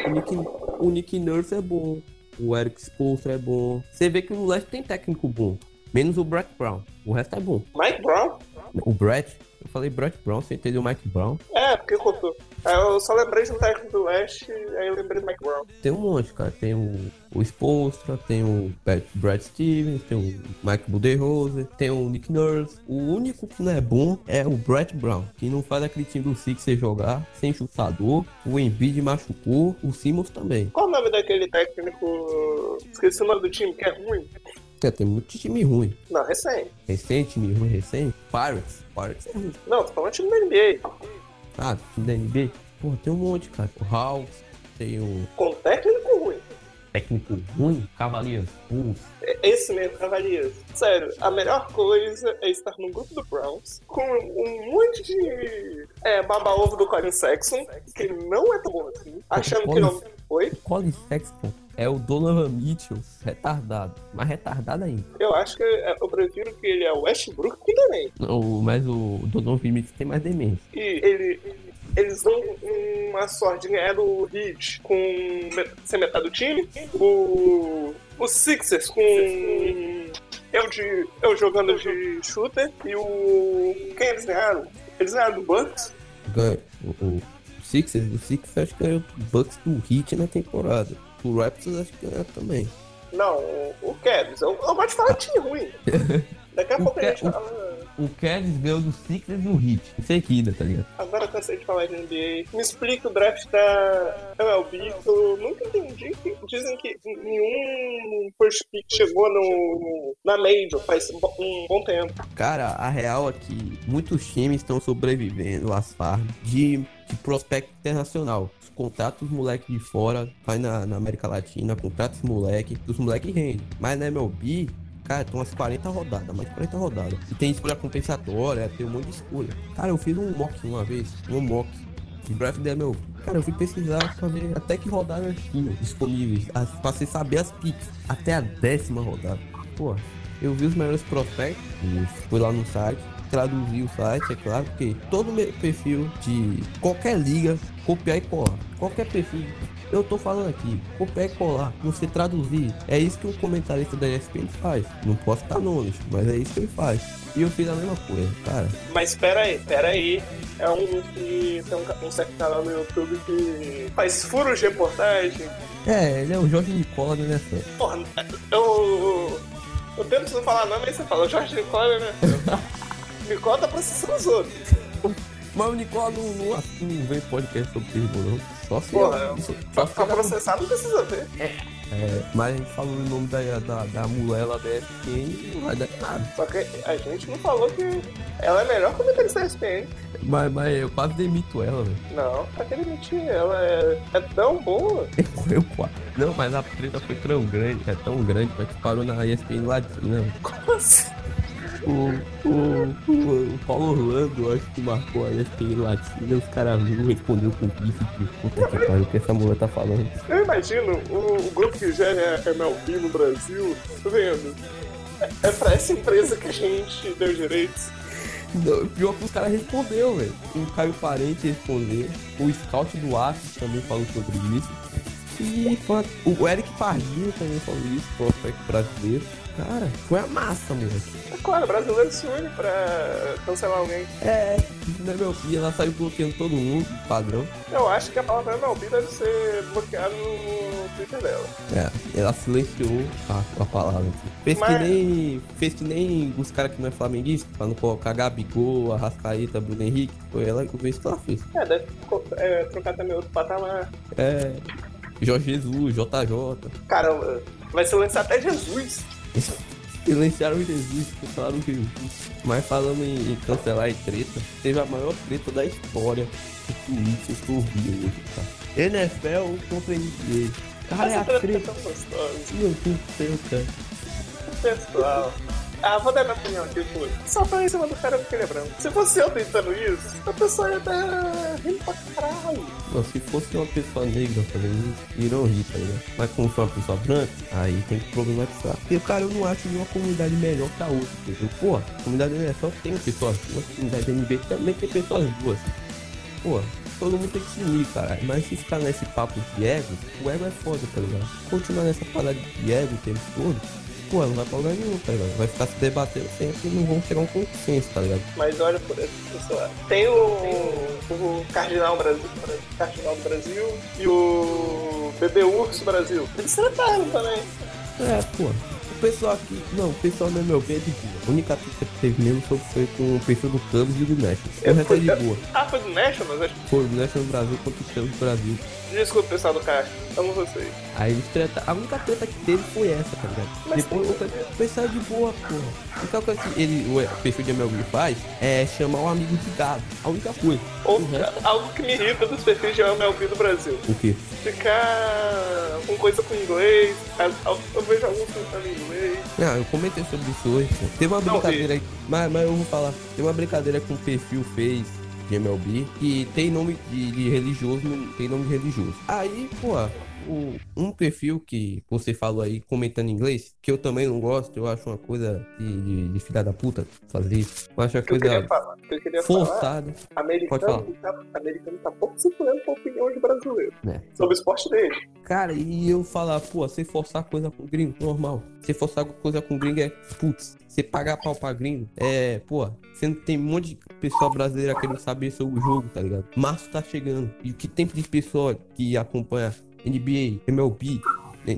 O Nick, o Nick Nurse é bom. O Eric Spoelstra é bom. Você vê que no leste tem técnico bom. Menos o Brett Brown. O resto é bom. Mike Brown? O Brett, eu falei Brett Brown, você entendeu o Mike Brown? É, porque contou. Eu só lembrei de um técnico do Leste, aí eu lembrei do Mike Brown. Tem um monte, cara. Tem o, o Spoelstra, tem o Brad, Brad Stevens, tem o Mike Budenholzer, tem o Nick Nurse. O único que não é bom é o Brett Brown, que não faz aquele time do Sixer jogar sem chutador. O Embiid machucou, o Simmons também. Qual o nome daquele técnico? Esqueci o nome do time, que é ruim. É, tem muito time ruim. Não, recente. Recente, time ruim, recente. Pirates. Pirates é ruim. Não, tô falando time da NBA. Ah, time da NBA. Pô, tem um monte, cara. O Hawks, tem o Com técnico ruim. técnico ruim, Cavaliers, Bulls. É Esse mesmo, Cavaliers. Sério, a melhor coisa é estar no grupo do Browns com um monte de é, baba-ovo do Colin Sexton, que não é tão bom assim, achando que não. Oi? Colin Sexton é o Donovan Mitchell retardado. Mais retardado ainda. Eu acho que é, eu prefiro que ele é o Westbrook com também. Não, mas o Donovan Mitchell tem mais demência. E ele. Eles dão uma sorte ganhar do Heat com ser metade do time. O, o Sixers com eu, de, eu jogando de shooter. E o. Quem eles ganharam? Eles ganharam do Bucks. O, o Sixers, o Sixers acho que ganhou o Bucks do Heat na temporada. O Raptors acho que ganhou também. Não, o, o Cavs. Eu, eu gosto de falar de time ruim. (laughs) Daqui a O pouco a gente o- fala. O Cavs ganhou do Sixers e do Heat. Em seguida, tá ligado? Agora eu cansei de falar de NBA. Me explica o draft da MLB, que eu nunca entendi. que Dizem que nenhum first pick chegou no, na Major faz um bo- bom tempo. Cara, a real é que muitos times estão sobrevivendo às farms de, de prospecto internacional. Os contratos moleque de fora, vai na, na América Latina, contratos moleque, os moleque rendem. Mas na MLB, cara, tem umas 40 rodadas, mais de 40 rodadas. E tem escolha compensatória, tem um monte de escolha. Cara, eu fiz um mock uma vez, um mock de draft da MLB. Cara, eu fui pesquisar pra ver até que rodadas tinha disponíveis, as, pra você saber as picks. Até a décima rodada. Pô, eu vi os melhores prospectos, fui lá no site, traduzi o site, é claro, porque todo meu perfil de qualquer liga, copiar e colar. Qualquer perfil. Eu tô falando aqui, copiar e colar, você traduzir. É isso que o comentarista da ESPN faz. Não posso dar nomes, mas é isso que ele faz. E eu fiz a mesma coisa, cara. Mas pera aí, pera aí. É um que tem um, um certo canal no YouTube que faz furos de reportagem. É, ele é o Jorge Nicola do NFL. Porra, eu. Eu tento não falar nome, aí você fala, Jorge Nicola, né? (laughs) Nicola tá processando os outros. Mas o Nicola não, não, não vê podcast sobre beisebol, não. Só se. Porra, só, Pra, só se pra processar não precisa ver. É, mas a gente falou o nome da, da, da mulher lá da ESPN não vai dar nada. Só que a gente não falou que ela é melhor comentarista da ESPN. Mas, mas eu quase demito ela, velho. Não, pra que mentir? Ela é, é tão boa. (laughs) Eu, eu. Não, mas a treta foi tão grande, é tão grande, mas que parou na ESPN Latina. velho. Como assim? O, o, o, Paulo Orlando, acho que marcou que em latina, os caras viram, respondeu com bife, que puta que pariu, o que essa mulher tá falando. Eu imagino o, o grupo que gera MLB no Brasil, tá vendo? É, é pra essa empresa que a gente deu direitos. Não, pior que os caras respondeu, velho. O Caio Parente respondeu. O Scout do Aço também falou sobre isso. E o Eric Pardinho também falou isso, prospect brasileiro. Cara, foi a massa, moleque. É claro, o brasileiro se une pra cancelar alguém. É, né, meu filho? Ela saiu bloqueando todo mundo, padrão. Eu acho que a palavra MLB deve ser bloqueada no Twitter dela. É, ela silenciou a, a palavra. Fez que Mas- nem. Fez que nem os caras que não é flamenguista, pra não colocar Gabigol, Arrascaeta, Bruno Henrique. Foi ela que fez que ela fez. É, deve é, trocar também outro patamar. É. Jorge Jesus, JJ. Caramba, vai se lançar até Jesus. (laughs) Silenciaram Jesus, cancelaram Jesus. Mas falando em, em cancelar e treta, teve a maior treta da história do Twitter que eu vi hoje, cara. NFL contra NBA. Cara, é Essa a treta é treta. tão gostosa. Meu Deus do céu, cara. Pessoal. Ah, vou dar minha opinião aqui, pô. Só pra em cima do cara porque ele é branco. Se fosse eu tentando isso, a pessoa ia estar rindo pra caralho. Não, se fosse uma pessoa negra fazendo isso, iriam rir, tá ligado? Mas como foi uma pessoa branca, aí tem que problematizar. Porque, cara, eu não acho nenhuma comunidade melhor que a outra, entendeu? Pô, a comunidade da NFL tem pessoas boas, a comunidade da NBA também tem pessoas boas. Pô, todo mundo tem que se unir, cara. Mas se ficar nesse papo de ego, o ego é foda, tá ligado? Continuar nessa parada de ego o tempo todo, pô, não vai pra lugar nenhum, tá ligado? Vai ficar se debatendo sempre e não vão chegar a um consenso, tá ligado? Mas olha por pessoa. Tem o, o Cardinal Brasil, Cardinal do Brasil e o Bebê Urso Brasil. Eles trataram também. É, pô. O pessoal aqui. Não, o pessoal no meu bem é de boa. A única treta que teve mesmo foi, com o perfil do Cubs e do National. O resto é de boa. Ah, foi do National? Acho Foi o National Brasil contra o Cubs Brasil. Desculpa, pessoal do caixa. Amo vocês. Aí eles treta. A única treta que teve foi essa, tá ligado? Mas Depois o o pessoal é de boa, porra. Única coisa que ele, o perfil de MLB faz é chamar o amigo de gado. A única coisa. Ou, O resto- algo que me irrita dos perfis de MLB do Brasil. O quê? Ficar com coisa com inglês. Eu vejo alguns cantando em inglês. Não, eu comentei sobre isso hoje. pô. Teve uma brincadeira aí, mas, mas eu vou falar. Tem uma brincadeira que um perfil fez de MLB tem nome de, de religioso, tem nome de religioso. Aí, pô, o, um perfil que você falou aí comentando em inglês, que eu também não gosto, eu acho uma coisa de, de, de filha da puta fazer isso. Eu acho uma que eu coisa falar. Eu queria falar. forçada. Americano tá, americano tá pouco se fudendo com a opinião de brasileiro. É. Sobre o esporte dele. Cara, e eu falar, pô, você forçar coisa com gringo, normal. Você forçar coisa com gringo é, putz, você pagar pau pra gringo, é, pô, sendo que tem um monte de pessoa brasileira querendo saber sobre o jogo, tá ligado? Março tá chegando. E o que tem de pessoa que acompanha NBA, MLB,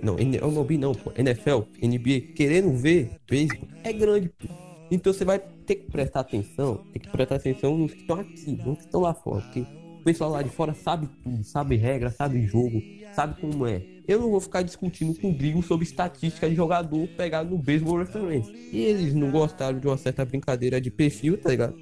não, MLB não, pô, NFL, NBA, querendo ver beisebol, é grande, pô. Então você vai ter que prestar atenção, tem que prestar atenção nos que estão aqui, não que estão lá fora, porque o pessoal lá de fora sabe tudo, sabe regra, sabe jogo, sabe como é. Eu não vou ficar discutindo com o gringo sobre estatística de jogador pegado no Baseball Reference. E eles não gostaram de uma certa brincadeira de perfil, tá ligado?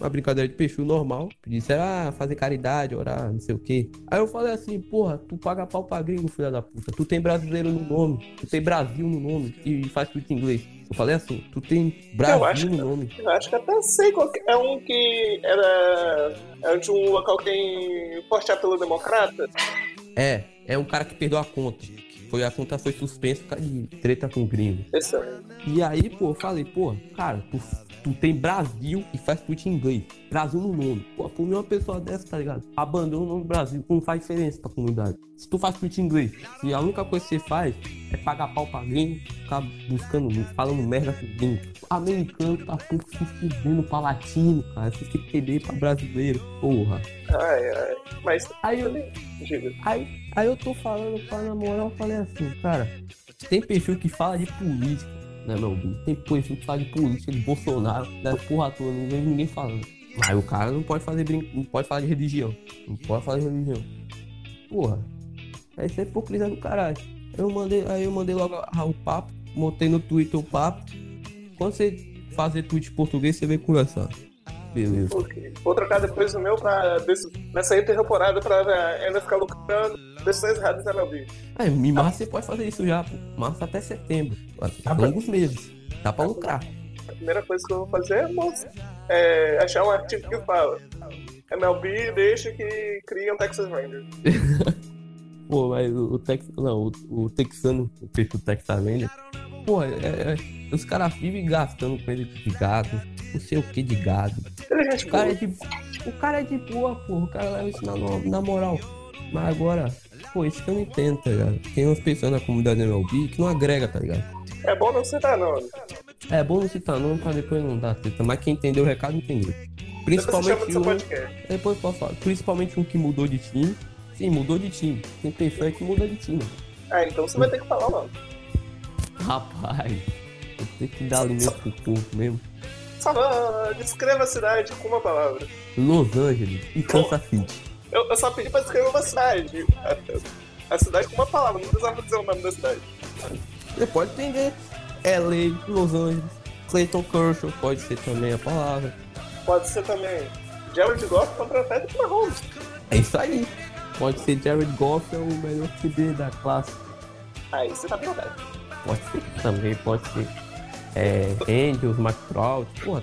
Uma brincadeira de perfil normal. Disseram, ah, fazer caridade, orar, não sei o quê. Aí eu falei assim, porra, tu paga pau pra gringo, filha da puta. Tu tem brasileiro no nome, tu tem Brasil no nome e faz tudo em inglês. Eu falei assim, tu tem Brasil no nome. Eu acho que até sei qual que é um que era. É de um local que tem forte apelo democrata. É, é um cara que perdeu a conta. Foi, a conta foi suspensa por causa de treta com o gringo. E aí, pô, eu falei, pô, cara, tu, tu tem Brasil e faz tweet em inglês. Brasil no nome. Pô, por mim uma pessoa dessa, tá ligado? Abandona o nome do Brasil, não faz diferença pra comunidade. Se tu faz em inglês, se a única coisa que você faz é pagar pau pra gringo, ficar buscando, falando merda com gringo. O americano tá pouco se fudendo pra latino, cara. Você tem que entender pra brasileiro, porra. Ai, ai. Mas. Aí eu. Aí, aí eu tô falando pra na moral, eu falei assim, cara, tem perfil que fala de política, né, meu bem? Tem perfil que fala de política, de Bolsonaro, da porra toda, não vejo ninguém falando. Mas o cara não pode fazer brin... não pode falar de religião. Não pode falar de religião. Porra. Essa é hipocrisia do caralho. Eu mandei, aí eu mandei logo o papo, montei no Twitter o papo. Quando você fazer tweet em português, você vem conversar. Beleza. Ok. Vou trocar depois o meu pra, desse, nessa intertemporada pra ainda ficar lucrando decisões erradas da MLB. É, em março você pode fazer isso já, pô. Março até setembro. Tá. Longos meses. Dá pra lucrar. a primeira coisa que eu vou fazer é, é achar um artigo que fala MLB deixa que cria um Texas Rangers. (laughs) Pô, mas o, o Tex... Não, o, o texano, o peixe do Texas Ranger, pô, é, é- os caras vivem gastando com ele de gado, não sei o que de gado. É O cara é de, o cara é de boa, porra. O cara leva isso na, na moral. Mas agora, pô, isso que eu não entendo, tá ligado? Tem umas pessoas na comunidade MLB que não agrega, tá ligado? É bom não citar nome. É bom não citar nome pra depois não dar treta, mas quem entendeu o recado entendeu. Principalmente um. Depois posso falar. Principalmente um que mudou de time. Sim, mudou de time. Tem pessoa que muda de time. Ah, então você vai ter que falar o nome. Rapaz, eu tenho que dar alimento pro corpo mesmo. Só descreva a cidade com uma palavra. Los Angeles e Kansas City. Eu, eu só pedi pra descrever uma cidade. A, a cidade com uma palavra, não precisava dizer o nome da cidade. Você pode entender. LA, Los Angeles, Clayton Kershaw, pode ser também a palavra. Pode ser também Jared Goff contra Patrick Mahomes. É isso aí. Pode ser Jared Goff é o melhor QB da classe. Aí você tá perguntando. Pode ser também, pode ser. É, Angels, McCrout, porra.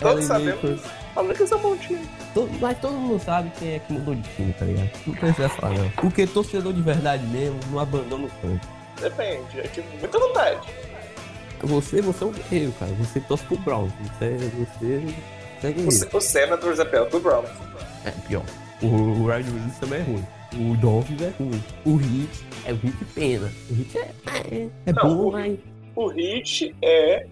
Todos sabemos. Falando que é time. To- mas todo mundo sabe quem é que mudou de time, tá ligado? Não precisa falar, não. Porque torcedor de verdade mesmo não abandona o campo. Depende, eu tive muita vontade. Você, você é um guerreiro, cara. Você torce pro Browns. Você, você, você é O, guerreiro. O Senators é perto do Brown. É pior. O, o Ryan Willis também é ruim. O Dolphins é ruim. O Hit é o Hit pena. O Hit é, é, é Não, bom, o mas. O Heat é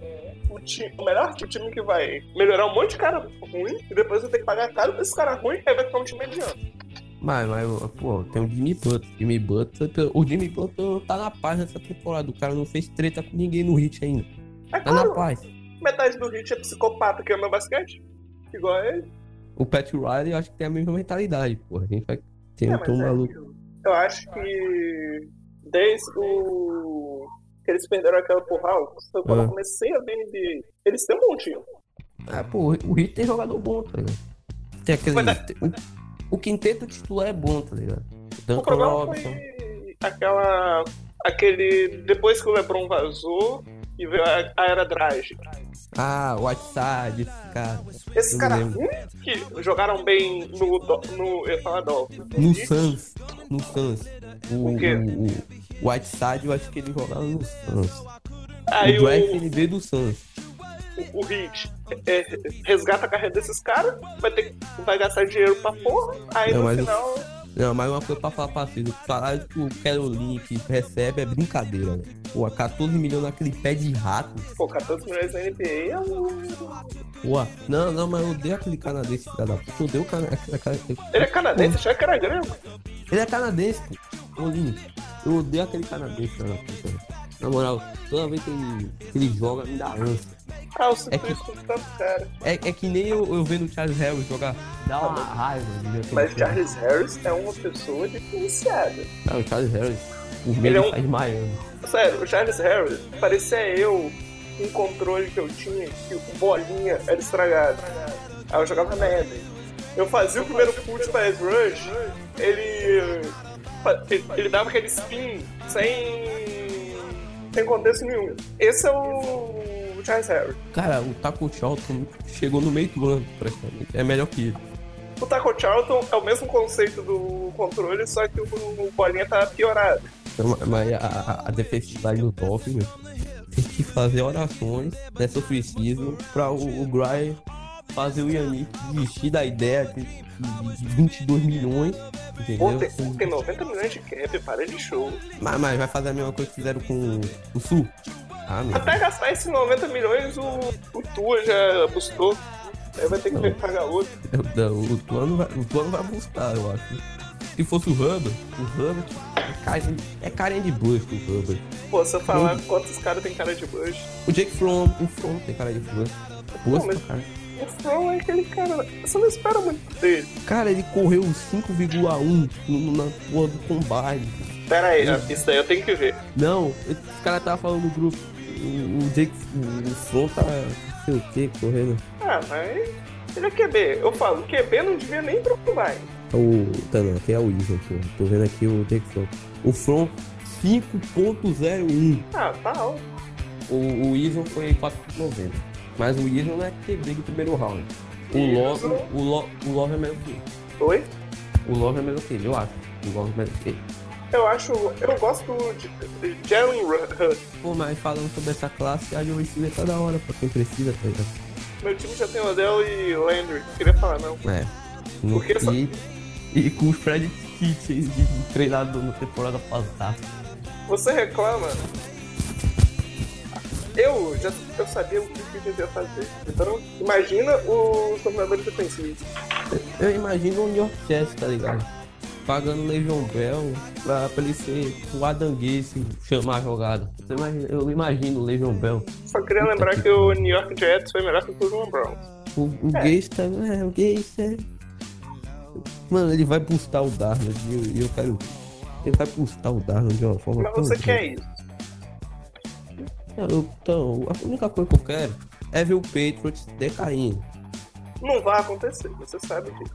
o, ti- o melhor time que vai melhorar um monte de cara ruim e depois vai ter que pagar caro pra esse cara ruim e vai ficar um time mediano. Mas, mas, pô, tem o Jimmy Butler. Jimmy Butler. O Jimmy Butler tá na paz nessa temporada. O cara não fez treta com ninguém no Hit ainda. É Tá na claro, paz. metade do Heat é psicopata que ama basquete. Igual a ele. O Pat Riley, eu acho que tem a mesma mentalidade, porra. A gente vai ter É, um tom é maluco. Eu acho que desde o. que eles perderam aquela Hawks, foi quando Ah. eu comecei a ver NBA. Eles têm um bom time. Ah, pô, o Hit tem jogador bom, tá ligado? Tem aquele. Mas é- tem- o, o quinteto titular é bom, tá ligado? O Duncan problema Robinson. foi aquela. aquele. Depois que o Lebron vazou e veio a, a era Drage. Ah, Whiteside, esse cara. Esses caras que jogaram bem no. no eu falar Dolphins. No Suns. No Suns. O, O quê? o, o Whiteside, eu acho que ele jogava no Suns. Aí o o, Draft ele veio do Suns. o, o Heat é, resgata a carreira desses caras, vai ter vai gastar dinheiro pra porra, aí Não, no o- final. Não, mas uma coisa pra falar pra vocês, o salário que o Carolina que recebe é brincadeira, né? Pô, 14 milhões naquele pé de rato. Pô, 14 milhões na NBA é. Pô, não, não, mas eu odeio aquele canadense, filho da puta. Eu odeio o cana... aquele cara- Ele é canadense, achava que era grego. Ele é canadense, pô. Ô, eu odeio aquele canadense, filho da puta. Na moral, toda vez que ele, que ele joga, me dá ânsia. Ah, eu É que- tanto cara. É, é que nem eu, eu vendo o Charles Harris jogar. Dá uma raiva. ver aquele Mas cara. Charles Harris é uma pessoa diferenciada. Ah, o Charles Harris, Ele meio é um- faz Miami. Sério, o Charles Harris parecia eu um controle que eu tinha que o bolinha era estragado. Aí eu jogava Madden. Eu fazia o primeiro put para rush, ele, ele ele dava aquele spin sem sem contexto nenhum. Esse é o Charles Harris. Cara, o Taco Charlton chegou no meio do ano, praticamente. É melhor que ele. O Taco Charlton é o mesmo conceito do controle, só que o, o bolinha tá piorado. Então, Mas a, a, defensividade do meu, tem que fazer orações nessa off-season pra o, o Gray fazer o Yannick desistir da ideia de, de, de 22 milhões, Pô, entendeu? tem, tem 90 milhões de cap, para de show. Mas, mas vai fazer a mesma coisa que fizeram com o Sul. Ah, meu. Até gastar esses 90 milhões, o, o Tua já buscou. Aí vai ter que Não. pagar outro. O, o, plano vai, o vai buscar, eu acho. Se fosse o Hubbard, o Hubbard é carinha, é carinha de busto, o Hubbard. Pô, se eu falar quantos caras tem cara de bush. O Jake From, o From tem cara de busto. Busto, mas- cara. O From é aquele cara. Você não espera muito dele. Cara, ele correu 5,1 no- na porra do combine. Pera aí, isso daí eu tenho que ver. Não, esse cara tava falando no grupo. O, o Jake, o, o From tá, sei o que, correndo. Ah, mas. Ele é QB. Eu falo, QB não devia nem pro combine. O, tá não, aqui é o Ivan, pô. Tô vendo aqui o Jake From. O From 5.01. Ah, tá alto. O, o Ivan foi 4.90. Mas o Isla não é que briga o primeiro round. O Isla- Love, o, Lo, o Love é melhor que ele. Oi? O Love é melhor que ele, eu acho. O Love é melhor que ele. Eu acho. Eu gosto de Jalen Hurts. Pô, mas falando sobre essa classe, a de receiver tá da hora pra quem precisa, tá ligado? Meu time já tem Odell e Landry. Não queria falar, não. É. No, Porque essa- e, e com o Fred Kitchens de treinador na temporada passada. Você reclama. Eu já eu sabia o que Kitchens ia fazer. Então, imagina os coordenadores defensivos. Eu imagino o New York Jets, tá ligado? Pagando o Le'Veon Bell pra, pra ele ser o Adam Gaze chamar a jogada. Eu imagino o Le'Veon Bell. Só queria lembrar que o New York Jets foi melhor que o Cleveland Browns. O, o É. Gaze tá. É, o Gaze é. Mano, ele vai bustar o Darnold e eu, eu quero. Ele vai bustar o Darnold de uma forma. Mas você quer isso. Então, a única coisa que eu quero é ver o Patriots decaindo. Não vai acontecer, você sabe disso.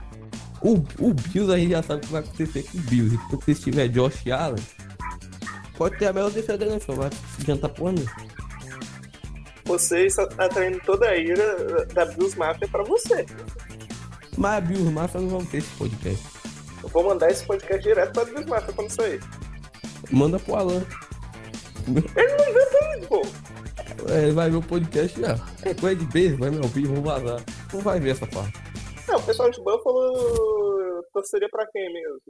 O, o Bills aí já sabe o que vai acontecer com o Bills. E quando se tiver Josh Allen, pode ter a melhor defesa da NFL, mas não adianta porra nenhuma. Você está atraindo toda a ira da Bills Mafia pra você. Mas a Bills Mafia não vão ter esse podcast. Eu vou mandar esse podcast direto pra Bills Mafia quando sair. Manda pro Alan. Ele não pô. É, Ele vai ver o podcast já. Vai de beijo, vai me ouvir, vamos vazar. Não vai ver essa parte. Não, o pessoal de Buffalo torceria pra quem mesmo?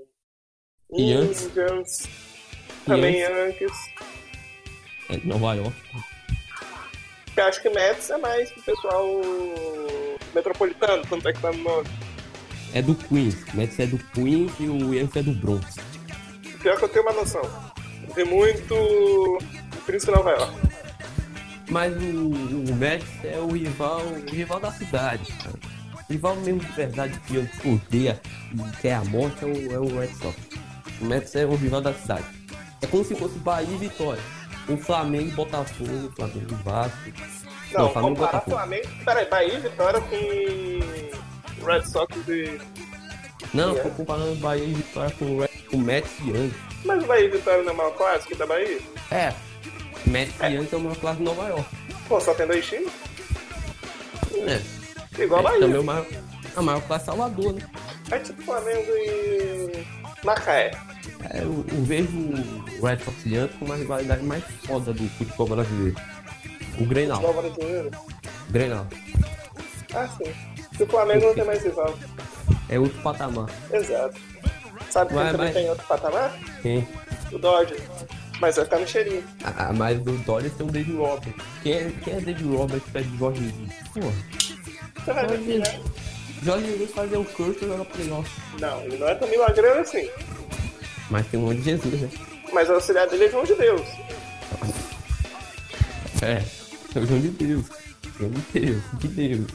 Yankees. Indians. Também Yankees. É Nova York. Eu acho que Mets é mais pro pessoal metropolitano, tanto é que tá no nome. É do Queens. Mets é do Queens e o Yankees é do Bronx. Pior que eu tenho uma noção. Tem muito Príncipe Nova York. Mas o, o Mets é o rival, o rival da cidade, cara. O rival mesmo de verdade que eu odeia e quer a morte é o, é o Red Sox. O Mets é o rival da cidade. É como se fosse Bahia e Vitória. O Flamengo e Botafogo, o Flamengo e Vasco. Não, Flamengo e comparar Botafogo. Flamengo. Peraí, Bahia e Vitória com Red Sox e. Não, É. tô comparando Bahia e Vitória com o Red- com o Mets e Yankees. Mas o Bahia e Vitória não é o maior clássico da Bahia? É, Mets e Yankees é uma classe de Nova York. Pô, só tem dois times? É, Igual a é também Bahia. o maior, a maior classe é Salvador, né? É tipo Flamengo e. Macaé. É, eu, eu vejo o Red Sox e Yankees com uma rivalidade mais foda do futebol brasileiro. O Grenal. Futebol brasileiro. Grenal. Ah, sim. Se o Flamengo não tem mais rival. É outro patamar. Exato. Sabe quem também tem outro patamar? Quem? O Dodge. Mas vai ficar no cheirinho. Ah, mas o Dodgers tem o David Roberts. Quem é, quem é David Roberts perto de Jorge Jesus? Porra. Jorge né? Jorge Jesus fazer o curso e jogar playoff. Não, ele não é tão milagreiro assim. Mas tem um monte de Jesus, né? Mas o auxiliar dele é João de Deus. É, é o João de Deus. João de Deus, de Deus.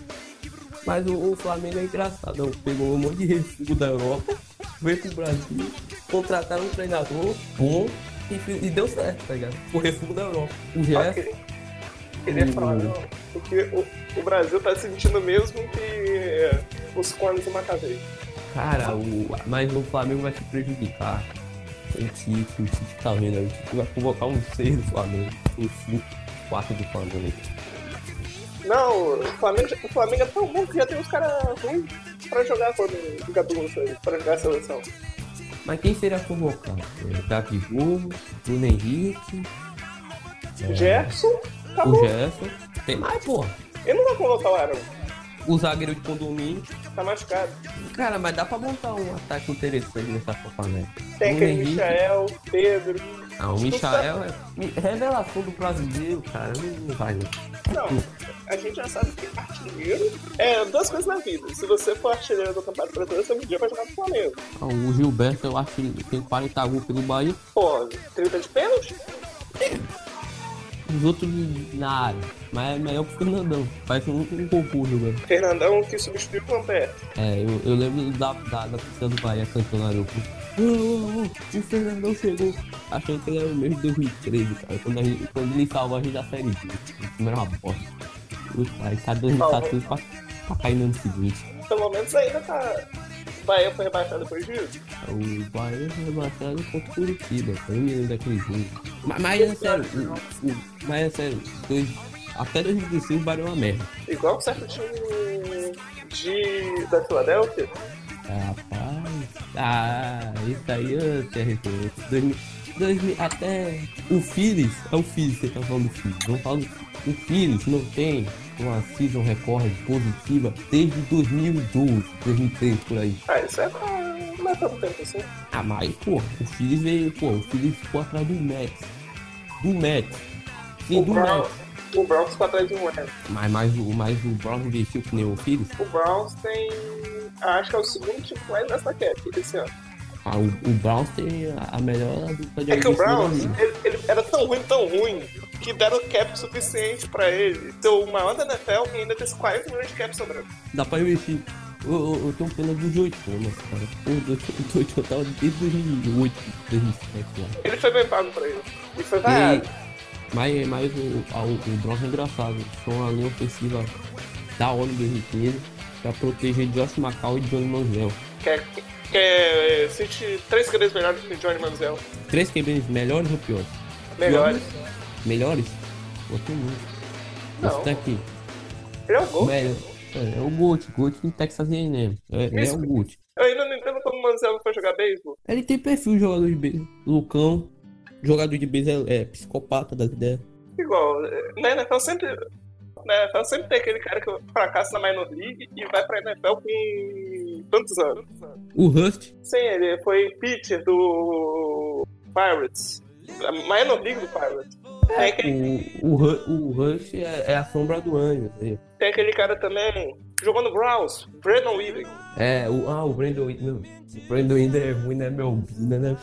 Mas o, o Flamengo é engraçado. Pegou um monte de recibo da Europa, veio pro Brasil, contrataram um treinador bom e, e deu certo, tá ligado? O recibo da Europa. O resto, Ok. Queria falar, não. Porque o, o Brasil tá sentindo mesmo que os cornos do Macavei. cara, o, mas o Flamengo vai se prejudicar. O Tite, o Tite tá vendo, aí, o Tite vai convocar uns seis do Flamengo, uns cinco, quatro do Flamengo. Não, o Flamengo, o Flamengo é tão bom que já tem uns caras ruins pra jogar quando o sair, pra jogar a seleção. Mas quem seria convocado? É, Gabigol, Bruno Henrique, Gerson, o acabou. Gerson. Tem mais, porra. Ele não vai convocar o Arão, O zagueiro de condomínio. tá machucado. Cara, mas dá pra montar um ataque interessante nessa Copa América. Tem aquele. Michael, Pedro. Ah, o Michael é revelação do brasileiro, cara. Não, vai, não. Não, a gente já sabe que artilheiro é duas coisas na vida. Se você for artilheiro do Campeonato Brasileiro, você um dia vai jogar pro Flamengo. Ah, o Gilberto, eu acho que tem 40 gols pelo Bahia. Pô, 30 de pênalti? Os outros na área. Mas é melhor que o Fernandão. Parece um, um concurso jogando. Fernandão que substituiu o Vampé. É, eu, eu lembro da, da, da torcida do Bahia cantando no aeroporto. "Ô, ô, ô, o Fernandão chegou. Achando que ele era o mesmo de 2013, cara. Quando, a gente, quando ele salvou a gente da série. O time era uma bosta. Os caras, tá 2014 pra, pra cair no ano seguinte. Pelo menos ainda tá. Bahia foi rebaixado depois disso. O Bahia foi rebaixado contra o Curitiba. Eu não me lembro daquele jogo. Mas, mas é sério, o, o, mas é sério, dois, até 2016 o Bahia é uma merda. Igual certo time de, da Filadélfia. Rapaz. Ah, isso aí eu te arrependo. 2000, 2000, até o Phillies, é o Phillies que tá falando do Phillies. Não falo o Phillies não tem uma season record positiva desde 2012, 2013 por aí. Ah, isso é. Não é tanto tempo assim. Ah, mas, pô, o Phillies veio, pô, o Phillies ficou atrás do Mets. Do Mets. Sim, O, do Brown, Mets. o Browns ficou atrás de um Rams. Mas, mas, o- mas o Brown investiu que nem o Phillies. O Browns tem. Acho que é o segundo time mais nessa cap esse ano. Ah, o, o Browns tem a, melhor dupla de É que o Browns, ele, ele era tão ruim, tão ruim, que deram cap suficiente pra ele ser o maior da NFL e ainda ter esses 40 milhões de cap sobrando. Dá pra investir. Eu, eu, eu tenho pena dos Oitonas, cara. O do- o Oitona tava desde 2008, 2007 lá. Ele foi bem pago pra ele. E foi vaiado. mas mas o, o, o Browns é engraçado. Foi uma linha ofensiva da hora em 2015 pra proteger Josh McCall e Johnny Manziel. Quer, quer cite três cadeiras melhores que Johnny Manziel. Três QBs melhores ou piores? Melhores. Melhores? Pô, tem muito. Não. Esse daqui. Ele é o gol. Melhor. É, é o Gold, Gold em Texas A&M. É, ele é o Gold. Eu ainda não entendo como o Manziel foi jogar beisebol. Ele tem perfil de jogador de beisebol. Lucão. Jogador de beisebol é, é psicopata das ideias. Igual, na NFL sempre. Na NFL sempre tem aquele cara que fracassa na Minor League e vai pra NFL com tantos anos. O Rust. Sim, ele foi pitcher do Pirates. Minor League do Pirates. Tem aquele, O, o, o Rush é, é a sombra do anjo. entendeu? tem aquele cara também no Browns, Brandon Wheeling. É, o, ah, o Brandon meu, O Brandon ainda é ruim, né, meu? Ainda né?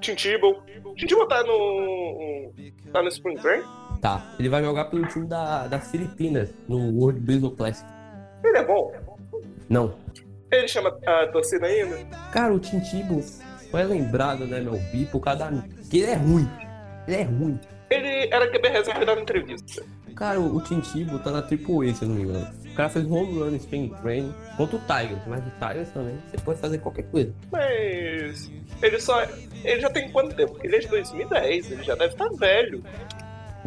Tim Tebow. Tim Tebow tá no. tá no Spring Break? Tá, ele vai jogar pelo time da, das Filipinas, no World Baseball Classic. Ele é bom. Não. Ele chama a torcida ainda. Cara, o Tim Tebow foi lembrado, né, meu bi, por causa da... que ele é ruim. Ele é ruim. Ele era QB reserva da entrevista. Cara, o, o Tim Tebow tá na Triple A, se eu não me engano. O cara fez home run Spring Training contra o Tigers, mas o Tigers também, você pode fazer qualquer coisa. Mas. Ele só. Ele já tem quanto tempo? Ele é de 2010, ele já deve estar velho.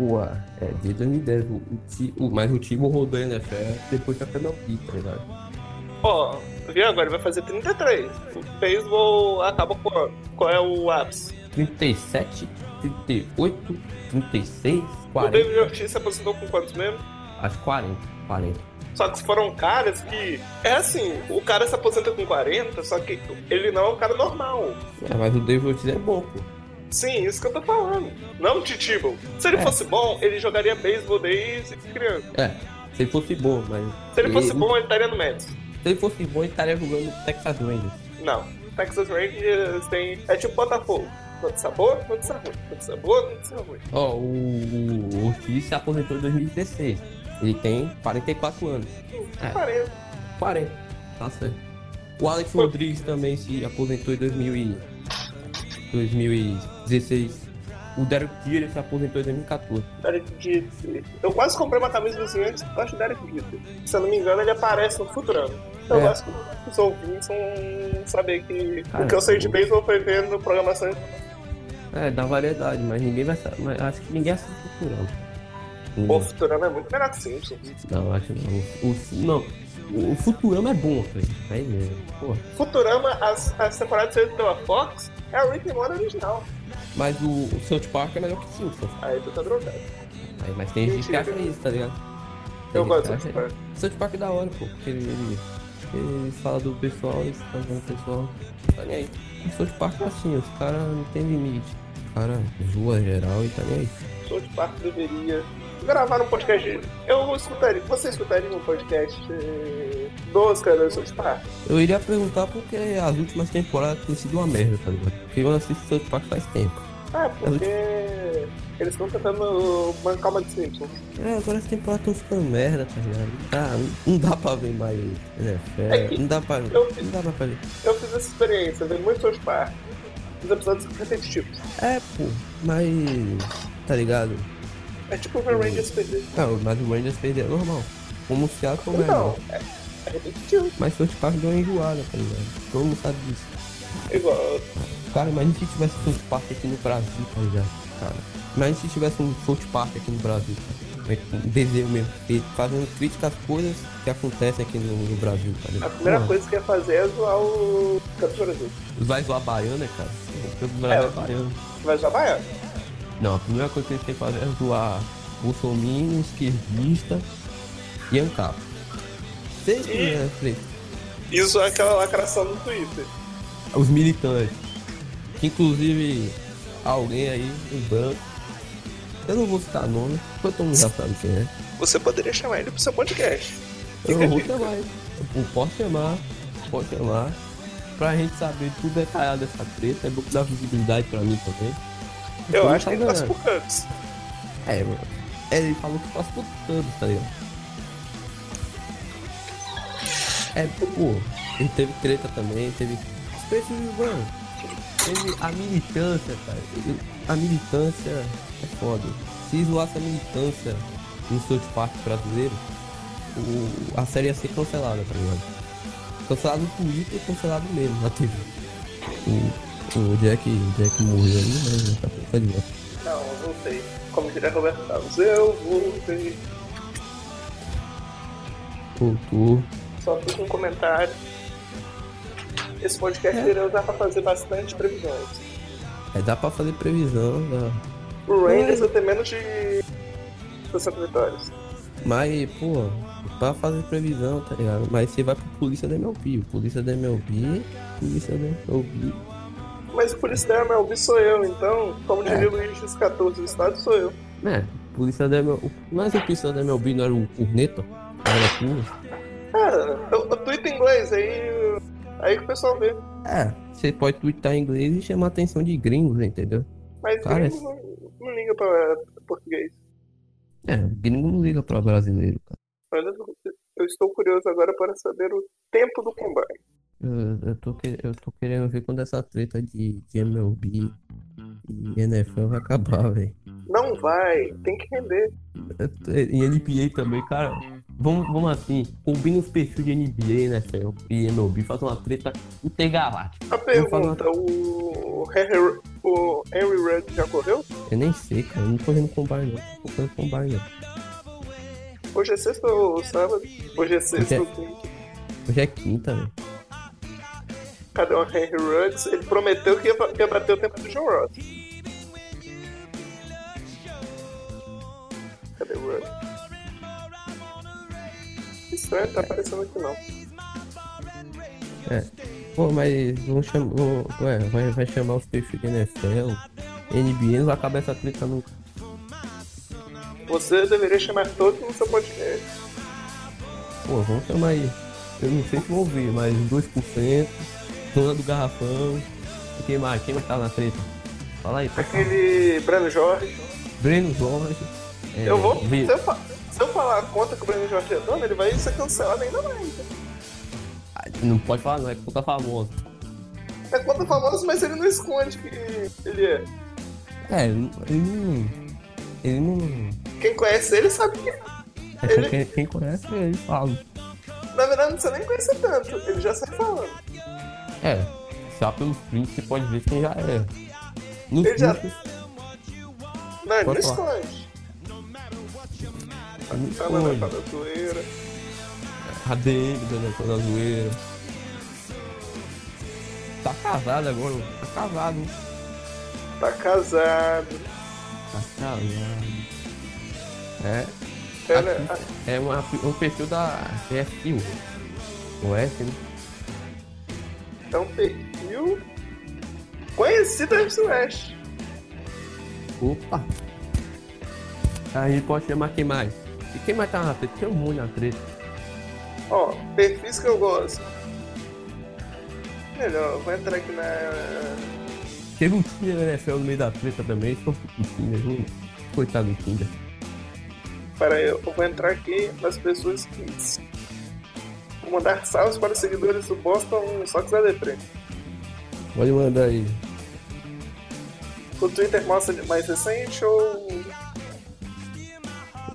Pô, é, desde 2010, o, o, o- mas o Tebow rodou a NFL depois que a MLB, tá ligado? Ó, viu agora? Ele vai fazer 33. O beisebol acaba quando? Qual é o ápice? 37, 38, 36, O 40, David Ortiz se aposentou com quantos mesmo? acho 40, 40. Só que foram caras que. É assim, o cara se aposenta com 40, só que ele não é um cara normal. É, mas o David Ortiz é bom, pô. Sim, isso que eu tô falando. Não Titibo. Se ele É. fosse bom, ele jogaria beisebol desde criança. É, se ele fosse bom, mas... Se ele fosse ele- bom, ele estaria no Mets. Se ele fosse bom, ele estaria jogando Texas Rangers. Não. Texas Rangers tem. É tipo Botafogo. Notícia boa, notícia ruim. Notícia boa, notícia ruim. Ó, o, o Ortiz se aposentou em 2016. Ele tem 44 anos. É. 40. 40, tá certo. O Alex Rodrigues também se aposentou em 2000 e... 2016. O Derek Jeter se aposentou em 2014. Derek Jeter. Eu quase comprei uma camisa dos Yankees por causa do Derek Jeter. Se eu não me engano, ele aparece no Futurama. Eu É. acho que os ouvintes vão saber que Cara, o que eu sei de beisebol foi vendo programação. É, dá variedade, mas ninguém vai saber. Mas acho que ninguém assiste o Futurama. Pô, o Futurama é muito melhor que Simpsons. Não, acho não. O- não. O Futurama é bom, velho. É mesmo. Porra. Futurama, as, as temporadas feitas pela Fox, é o Rick and Morty original. Mas o, o South Park é melhor que Simpsons. Aí tu tá drogado. Mas, mas tem gente que acha isso, tá ligado? Eu Tem gosto gente do South Park. South Park é da hora, pô. Porque ele, ele, ele fala do pessoal, ele fala do pessoal. Tá nem aí. O South Park é assim, os caras não tem limite. O cara zoa geral e tá nem aí. South Park deveria gravar um podcast. Eu escutaria, você escutaria um podcast eh, dos criadores do Park? Eu iria perguntar porque as últimas temporadas têm sido uma merda, tá ligado? Porque eu assisto South Park faz tempo. Ah, porque eles estão tentando bancar uma de Simpsons. É, agora as temporadas estão ficando merda, tá ligado? Ah, não, dá pra ver mais NFL, É que não dá pra, eu- não dá pra fazer. Eu fiz essa experiência, vi muito South Park. Os episódios repetitivos. É, pô, mas... tá ligado? É tipo ver Rangers perder. Não, mas o Rangers perdeu, é normal. Como o Seattle melhor. é, é repetitivo. Mas South Park deu uma enjoada, tá ligado? Todo mundo sabe disso. Igual, Cara, imagina se tivesse South Park aqui no Brasil, tá ligado? Cara, imagina se tivesse um South Park aqui no Brasil. cara. é um desenho mesmo, fazendo crítica às coisas que acontecem aqui no, no Brasil, tá A ligado? primeira Pô, coisa que ia fazer é zoar o Campos do Brasil. Vai zoar baiano, né, cara? O Brasil é. Vai zoar baiano. Não, a primeira coisa que eles têm que fazer é zoar bolsominion, esquerdista e ANCAP. Seis E- primeiras três. E zoar aquela lacração no Twitter. Os militantes. Inclusive alguém aí, um branco. Eu não vou citar nome, porque todo mundo já sabe quem é. Você poderia chamar ele pro seu podcast. Eu vou chamar ele. Eu posso chamar, pode chamar. Pra gente saber tudo detalhado dessa treta, é bom que dá visibilidade pra mim também. Eu acho que ele tá passa Campos. É. É, Ele falou que passa todos, tá ligado? É, pô, ele teve treta também, teve. Preços, mano. Teve a militância, cara. A militância é foda. Se zoasse a militância no seu parque brasileiro, o, a série ia ser cancelada, tá ligado? Cancelado no Twitter e cancelado mesmo na TV. O, o Jack, o Jack morreu ali, mas tá de. Não, eu voltei. Como diria Roberto Carlos, eu voltei. Voltou. Só fiz um comentário. Esse podcast É. usar pra fazer bastante previsões. É, dá pra fazer previsão, dá. O Rangers vai ter menos de 60 vitórias. mas, pô, pra fazer previsão, tá ligado? Mas você vai pro polícia da MLB, polícia da MLB, polícia da MLB. Mas o polícia da MLB sou eu, então, como diria É. o Luiz dos 14 do estado, sou eu. É, polícia da MLB. Mas o polícia da MLB não era o Corneta? Era puro. Cara, eu, eu tweeto em inglês, aí, aí que o pessoal vê. É, você pode twittar em inglês e chamar a atenção de gringos, entendeu? Mas Cara, gringo não, não liga pra, português. É, gringo não liga pra brasileiro, cara. Eu, eu estou curioso agora para saber o tempo do combate. Eu, eu, tô, eu tô querendo ver quando essa treta de, de MLB e NFL vai acabar, velho. Não vai, tem que render. Em NBA também, cara. Vamos, vamos assim, combina os perfis de NBA, NFL e MLB, faz uma treta intergaláctica. A pergunta, o Henry, o Henry Rudd já correu? Eu nem sei, cara, eu não tô vendo combine não, tô focando combine não. Hoje é sexta ou sábado? Hoje é sexta Hoje é- ou quinta. Hoje é quinta, velho. Cadê o Henry Ruggs? Ele prometeu que ia, que ia bater o tempo do John Ross. Cadê o Ruggs? Estranho, tá aparecendo aqui não. Pô, mas vamos chamar. Ué, vai, vai chamar os perfis de NFL, NBA, não vai acabar essa treta nunca. Você deveria chamar todos no seu podcast. Pô, vamos chamar aí. Eu não sei se vão ver, mas 2%, dona do garrafão. E quem mais? Quem mais tá na treta? Fala aí. Aquele Breno Jorge. Breno Jorge. é, eu vou. Vi- Se eu, fa- se eu falar a conta que o Breno Jorge é dono, ele vai ser cancelado ainda mais. Ah, Não pode falar, não, é conta famosa. É conta famosa, mas ele não esconde que ele é. É, ele não- ele não. Quem conhece ele sabe que é. É Ele- quem, quem conhece, ele fala. Na verdade, não precisa nem conhecer tanto. Ele já sai falando. É, só pelos prints você pode ver quem já é. Nos Ele já- prints, Não, não esconde. Tá na esconde. da zoeira. A DM da zoeira. Tá casado agora, tá casado. Tá casado. Tá casado. É, É, né? aqui é uma, um perfil da GFU. O F, né? É um perfil conhecido da West. Opa! Aí pode chamar quem mais? E quem mais tá na treta? Tem um monte na treta. Ó, perfis que eu gosto. Melhor, vou entrar aqui na. Teve um time da NFL no meio da treta também, só o Tinder, viu? Coitado do Tinder. Para aí, eu vou entrar aqui nas pessoas que. Vou mandar salvos para os seguidores do Boston Sox da Deprê. Pode mandar aí. O Twitter mostra mais recente ou.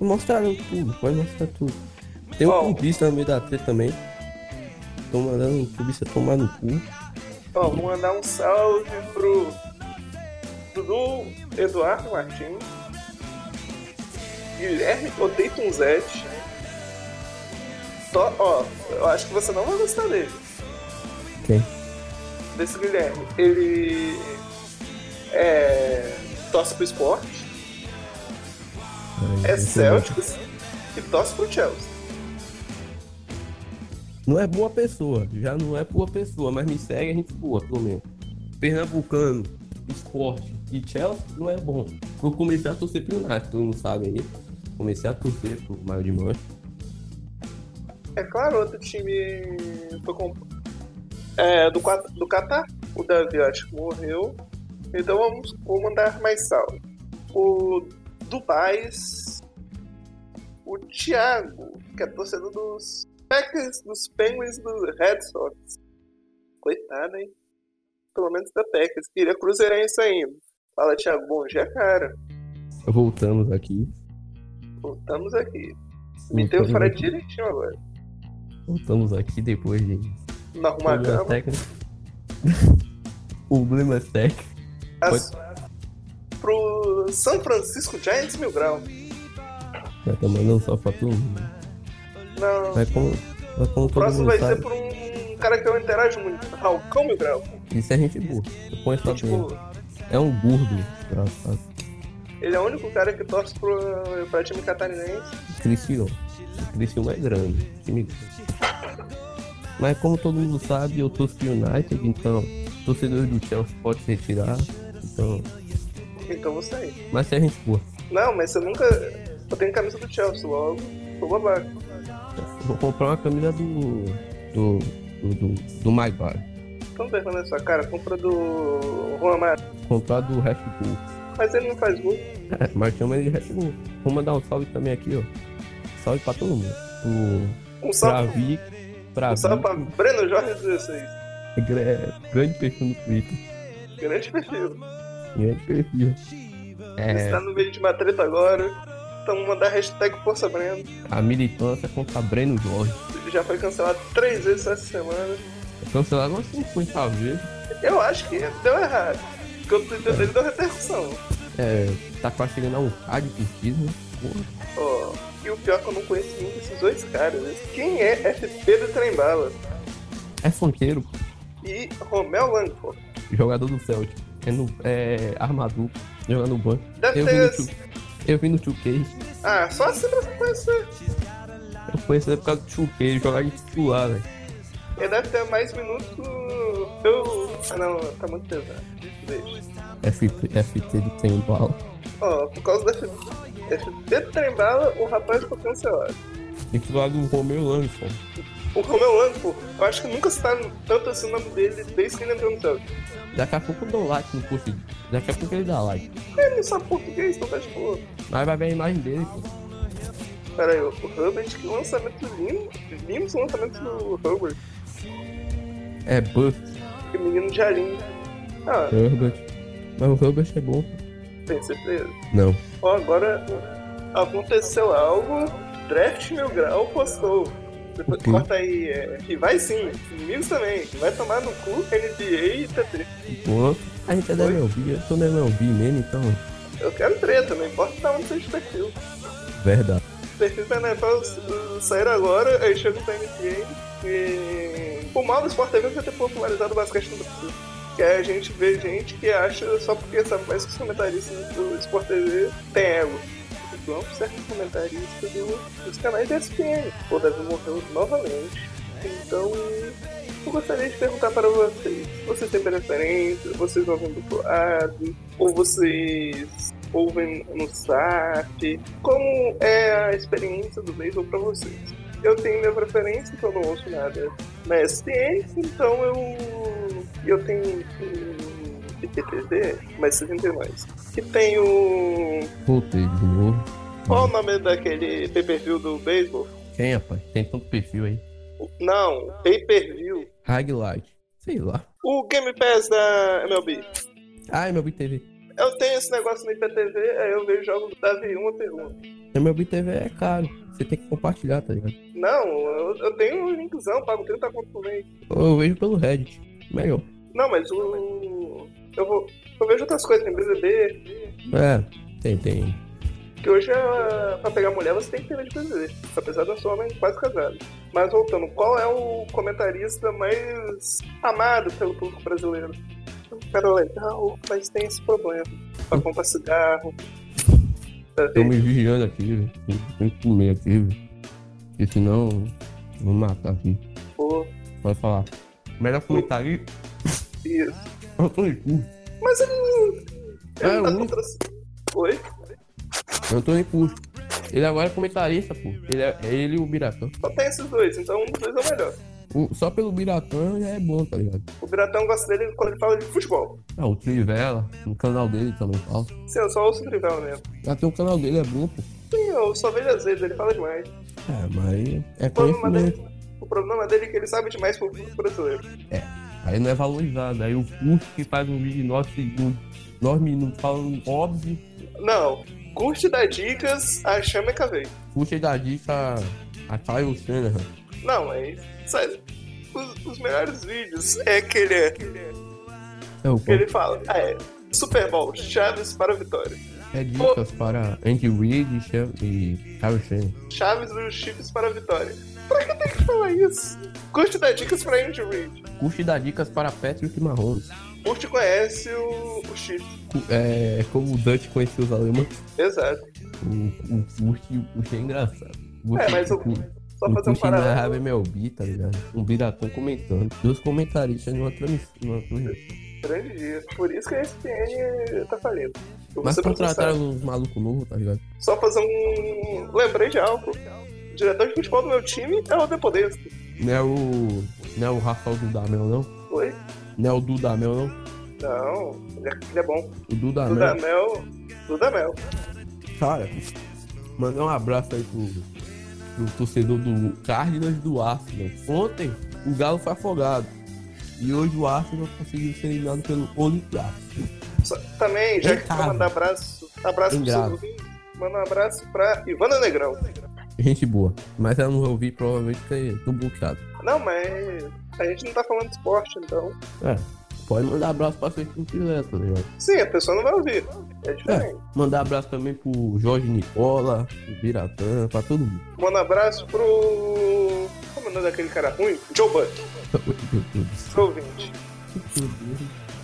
Mostraram tudo, pode mostrar tudo. Tem um Ó. clubista no meio da treta também. Tô mandando um clubista tomar no cu. Ó, vou mandar um salve pro Dudu Eduardo Martins. Guilherme Odeitunzete. To- Ó, eu acho que você não vai gostar dele. Quem? Desse Guilherme. Ele é. torce pro esporte, Ai, é Celtics e torce pro Chelsea. Não é boa pessoa, já não é boa pessoa, mas me segue a gente boa, pelo menos. Pernambucano, esporte e Chelsea não é bom. Eu comecei a torcer pro United, todo mundo sabe aí. Comecei a torcer pro Maio de Mancha. É claro, outro time foi comp... é, do, do Catar. O Davi acho que morreu. Então vamos, vou mandar mais salve. O Dubais. O Thiago, que é torcedor dos Packers, dos Penguins do Red Sox. Coitado, hein? Pelo menos da Packers. Queria cruzeirense ainda. Fala, Thiago. Bom dia, cara. Voltamos aqui. Voltamos aqui. Voltamos Fred aqui. direitinho agora. Voltamos aqui depois de Não arrumar a problemas cama. técnicos. (laughs) Problemas técnicos. As... Pro São Francisco Giants Mil Grau. Mas também não só pra mundo. Não. Mas como, mas como O próximo vai sabe, ser por um cara que eu interajo muito. Falcão Mil Grau. isso é gente boa. Eu boa. É um gordo, engraçado. Ele é o único cara que torce pro, pra time catarinense. Criciúma. O Criciúma é grande. Time grande. Mas como todo mundo sabe, eu torço pro United, então torcedores do Chelsea pode se retirar. Então, Então você aí. mas se a gente for, Não, mas você nunca. Eu tenho camisa do Chelsea logo. Tô babaca. eu vou comprar uma camisa do. do. do, do, do Maibar. Então vergonha na sua cara. Compra do Juan Mata. Comprar do Red Bull. Mas ele não faz gol. É, (laughs) mas chama ele de Red Bull. Vou mandar um salve também aqui, ó. Salve pra todo mundo. O, Um pra salve, Vic. Pra um salve pra. Breno Jorge 16. É, grande perfil no Twitter. Grande perfil. Grande perfil. É, Está no meio de uma treta agora. Então mandar hashtag Força Breno. a militância contra Breno Jorge. Já foi cancelado três vezes essa semana. Cancelaram umas 50 vezes. Eu acho que deu errado. Porque o Twitter dele deu repercussão. É, tá quase chegando a um K de curtida. né? Porra. Ó, e o pior é que eu não conheço nenhum desses dois caras. né? Quem é FP do Trembala? É funkeiro. E Romel Langford. jogador do Celtic. É, no, é armador, jogando no banco. Deve Eu vi ter. two, eu vi no 2K. Ah, só assim pra você conhecer. Eu conheci por causa do 2K, jogar de titular, velho. Ele deve ter mais minutos. Eu. Ah, não, tá muito pesado. Deixa. FT, FT do Tem Bala. Ó, por causa da FP do Trembala, o rapaz foi cancelado. Titular do Romeu Langford. O Romel Langford, eu acho que nunca citaram tanto assim o nome dele desde que ele entrou no Celtic. Daqui a pouco eu dou like no post. Daqui a pouco ele dá like. Ele não sabe português, então tá de boa. Mas vai ver a imagem dele, pô. Pera aí, o Herbert, que lançamento lindo. Lindos lançamentos do Herbert. É Buff, Que menino de alinho. Ah, Herbert. Mas o Herbert é bom. Tem certeza. Não. Ó, agora aconteceu algo. Draft Mil Grau postou. Depois, O corta aí, é, que vai sim, amigos também, vai tomar no cu NBA e TT. Pô, a gente é da MLB, eu tô na MLB mesmo, então. Eu quero treta, não importa da onde seja o perfil. Verdade. Os perfis da NFL saíram agora, aí chega pra NBA e. O mal do Sport TV é ter popularizado o basquete no Brasil. Que aí a gente vê gente que acha só porque sabe mais que os comentaristas do Sport TV tem ego. Igual certos comentaristas do, dos canais da ESPN. O Davi morreu novamente. Então, eu gostaria de perguntar para vocês. Vocês têm preferência? Vocês ouvem dublado? Ou vocês ouvem no SAP? Como é a experiência do beisebol para vocês? Eu tenho minha preferência, que eu não ouço nada na ESPN, então eu, eu tenho um IPTV, mais 79, que tem o... Voltei de novo. Qual o nome daquele pay-per-view do beisebol? Quem, rapaz? Tem tanto perfil aí. Não, pay-per-view. Highlight. Sei lá. O Game Pass da MLB. Ah, MLB TV. Eu tenho esse negócio no IPTV, aí eu vejo jogos do Davi uma pergunta. MLB TV é caro. Você tem que compartilhar, tá ligado? Não, eu, eu tenho um linkzão, pago 30 conto por mês. Eu vejo pelo Reddit. Melhor. Não, mas o. Eu vou. Eu vejo outras coisas, tem BBB. É, tem, tem. que hoje é, pra pegar mulher você tem que ter de presidente, apesar da sua mãe quase casada. Mas voltando, qual é o comentarista mais amado pelo público brasileiro? Um cara legal, mas tem esse problema. Pra comprar cigarro. Tô me vigiando aqui, velho. Tem que comer aqui, velho. Porque senão vou matar aqui. Pô, Pode falar. Melhor comentário. Isso. Eu tô em cu. Mas ele não. Ele É, não tá o contra. Oi? Eu tô em cu. Ele agora é comentarista, pô. Ele é é ele e o Biratã. Só tem esses dois, então um dos dois é o melhor. O- só pelo Biratã já é bom, tá ligado? O Biratão gosta dele quando ele fala de futebol. Ah, o Trivela, no canal dele também fala. Sim, eu só ouço o Trivela mesmo. Até o canal dele é bom, pô. Sim, eu só vejo às vezes, ele fala demais. É, mas é O problema, conhecimento. dele, o problema dele é que ele sabe demais pro brasileiro. Aí não é valorizado. Aí o curso que faz um vídeo de 9 segundos, 9 minutos falando óbvio, Não, curte dar dicas, a chama é cavei. puxa e dá dica a Kyle Shanahan. Não, mas. Sabe, os, os melhores vídeos é aquele. É o que ele fala. Ah, é. Super Bowl, Chaves para a vitória. É dicas para Andy Reid e Kyle Shanahan. Chaves dos Chiefs para a vitória. Pra que tem que falar isso? Curte dar dicas pra Andy Reid. Curte dá dicas para Patrick Mahomes. Curte conhece o, o Chiefs. Cu- É como o Dutch conhecia os alemães. Exato. O, o Curte o Curte é engraçado. O É, mas o- Curte- Só fazer um Curte paralelo. MLB, tá ligado? Um Biratão comentando. Dois comentaristas numa transmissão. Grande dia. Por isso que a ESPN tá vou Mas contrataram uns malucos novos, tá ligado? Só fazer um. Lembrei de algo. Diretor de futebol do meu time é o Depodesco. Não é o. Não é o Rafael Dudamel, não? Oi? Não é o Dudamel, não? Não, ele é, é bom. O Dudamel. Dudamel. Dudamel. Cara, mandar um abraço aí pro, pro torcedor do Cardinals do Arsenal. Ontem o Galo foi afogado. E hoje o Arsenal conseguiu ser eliminado pelo Olympiacos. Também, já Em que mandar abraço, abraço pro seu manda um abraço pra Ivana Negrão. Gente boa. Mas ela não vai ouvir, provavelmente porque tô bloqueado. Não, mas a gente não tá falando de esporte, então. É. Pode mandar abraço pra quem quiser, tá ligado? Sim, a pessoa não vai ouvir. É diferente. Mandar abraço também pro Jorge Nicola, pro Biratã, pra todo mundo. Manda abraço pro. Como é o nome daquele cara ruim? Joe Buck, (laughs) pro ouvinte.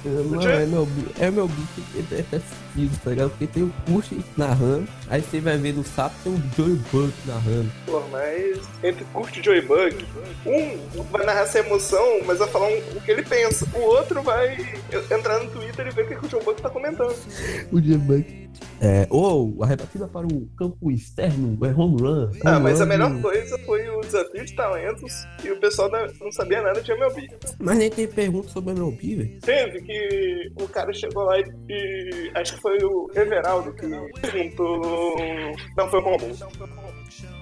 Não, é meu, é meu bicho que é, é fudido, tá ligado? Porque tem o Push narrando, aí você vai ver no sapo tem o Joey Buck narrando. Pô, mas entre curte e Joey Bug, um vai narrar essa emoção, mas vai falar um- o que ele pensa. O outro vai entrar no Twitter e ver o que, o Joe Bug tá comentando. O Joey Buck. É, ou a rebatida para o campo externo, é home run. Ah, mas a run melhor do- coisa foi o desafio de talentos e o pessoal não sabia nada de MLB. Mas nem tem pergunta sobre a MLB, velho. Teve que o cara chegou lá e, e acho que foi o Everaldo que perguntou. Não, foi o Romulo.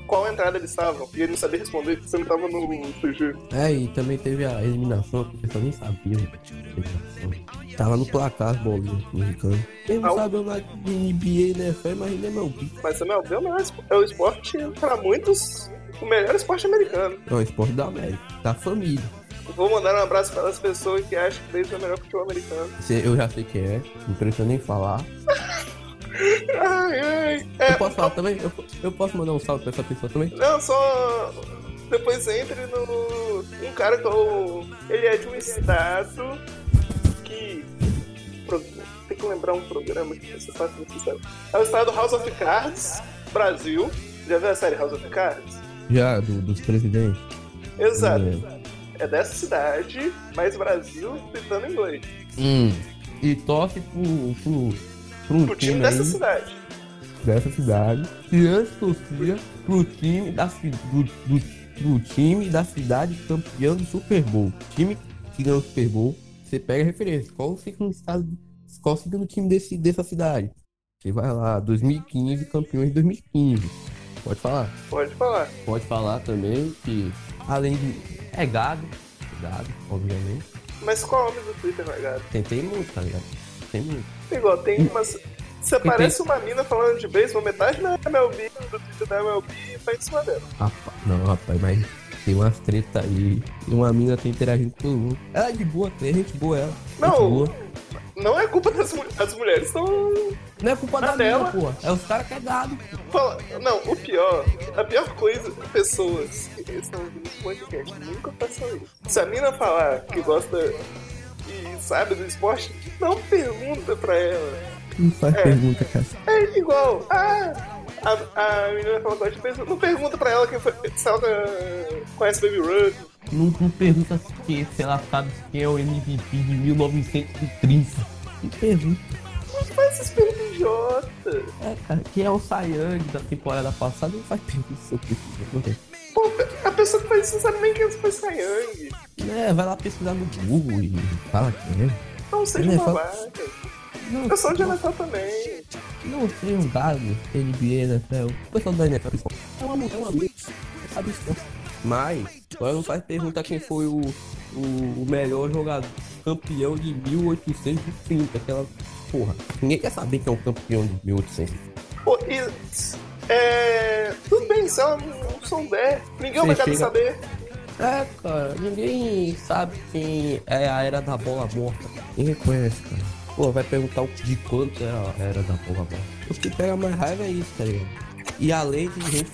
Qual entrada eles estavam? E ele não sabia responder, porque você não tava no CG. É, e também teve a eliminação, que o pessoal nem sabia. Eliminação. Tava no placar as bolinhas mexicano. Quem não o- sabe nada de NBA, né? Foi, mas ainda é MLB. Mas a MLB é o melhor espo- é o esporte, pra muitos, o melhor esporte americano. É o esporte da América, da família. Vou mandar um abraço para as pessoas que acham que desde é o melhor futebol americano. Eu já sei quem é, não precisa nem falar. (laughs) Ai, ai. É, Eu posso falar também? Eu, eu posso mandar um salve pra essa pessoa também? Não, só. Depois entre no. Um cara que eu. Ele é de um estado que. Tem que lembrar um programa que você faz muito sabe. É o estado House of Cards, Brasil. Já viu a série House of Cards? Já, do- dos presidentes. Exato. É. É dessa cidade, mas Brasil gritando inglês. Hum. E torce pro, pro, pro um O time time dessa aí, cidade. dessa cidade. E antes torcia pro time da, do, do, do time da cidade campeão do Super Bowl. Time que ganhou o Super Bowl, você pega a referência. Qual fica no estado. Qual fica no time desse, dessa cidade? Você vai lá, 2015, campeões de 2015. Pode falar. Pode falar. Pode falar também que, além de. É gado. Gado, obviamente. Mas qual é o nome do Twitter, Magado? Tentei muito, tá ligado? Tem muito. Igual, tem (laughs) umas. Você Tem- parece uma mina falando de beisebol, metade da MLB, do Twitter da MLB tá em cima dela. Rapaz, não, rapaz, mas tem umas treta aí. E uma mina tá interagindo com todo mundo. Ela é de boa, é gente boa ela. Não. Boa. não é culpa das mulheres. As mulheres estão. Não é culpa da dela. porra. É os caras que é dado. pô. Não, o pior, a pior coisa, pessoas que estão ouvindo esse podcast nunca façam isso. Se a mina falar que gosta e sabe do esporte, não pergunta pra ela. Não faz É. pergunta, cara. É igual, ah, a, a menina fala que gosta de beisebol, não pergunta pra ela quem foi, se ela eh, conhece Baby Ruth. Não, não pergunta se, que- se ela sabe quem é o MVP de 1930. Não pergunta. Não faz essas perguntas idiota. É, cara, quem é o Sayang da temporada passada não faz pergunta sobre isso. Não tem. Pô, a pessoa que faz isso não sabe nem quem foi Sayang. É, vai lá pesquisar no Google e fala quem é. Não seja Ele uma fala-. Não, Eu sou de NFL também. não sei um dado, NBA, NFL. O pessoal da NFL é uma mulher, uma mulher. Sabe. Mas, agora não faz pergunta quem foi o, o, o melhor jogador, campeão de 1830. Aquela porra. Ninguém quer saber quem é o campeão de 1830. Pô, e. É. Tudo bem, se ela não souber, ninguém é Você obrigado a chega- saber. É, cara, ninguém sabe quem é a era da bola morta. Ninguém conhece, cara. Pô, vai perguntar o de quanto é a era da bola morta. O que pega mais raiva é isso, tá ligado? E além de gente,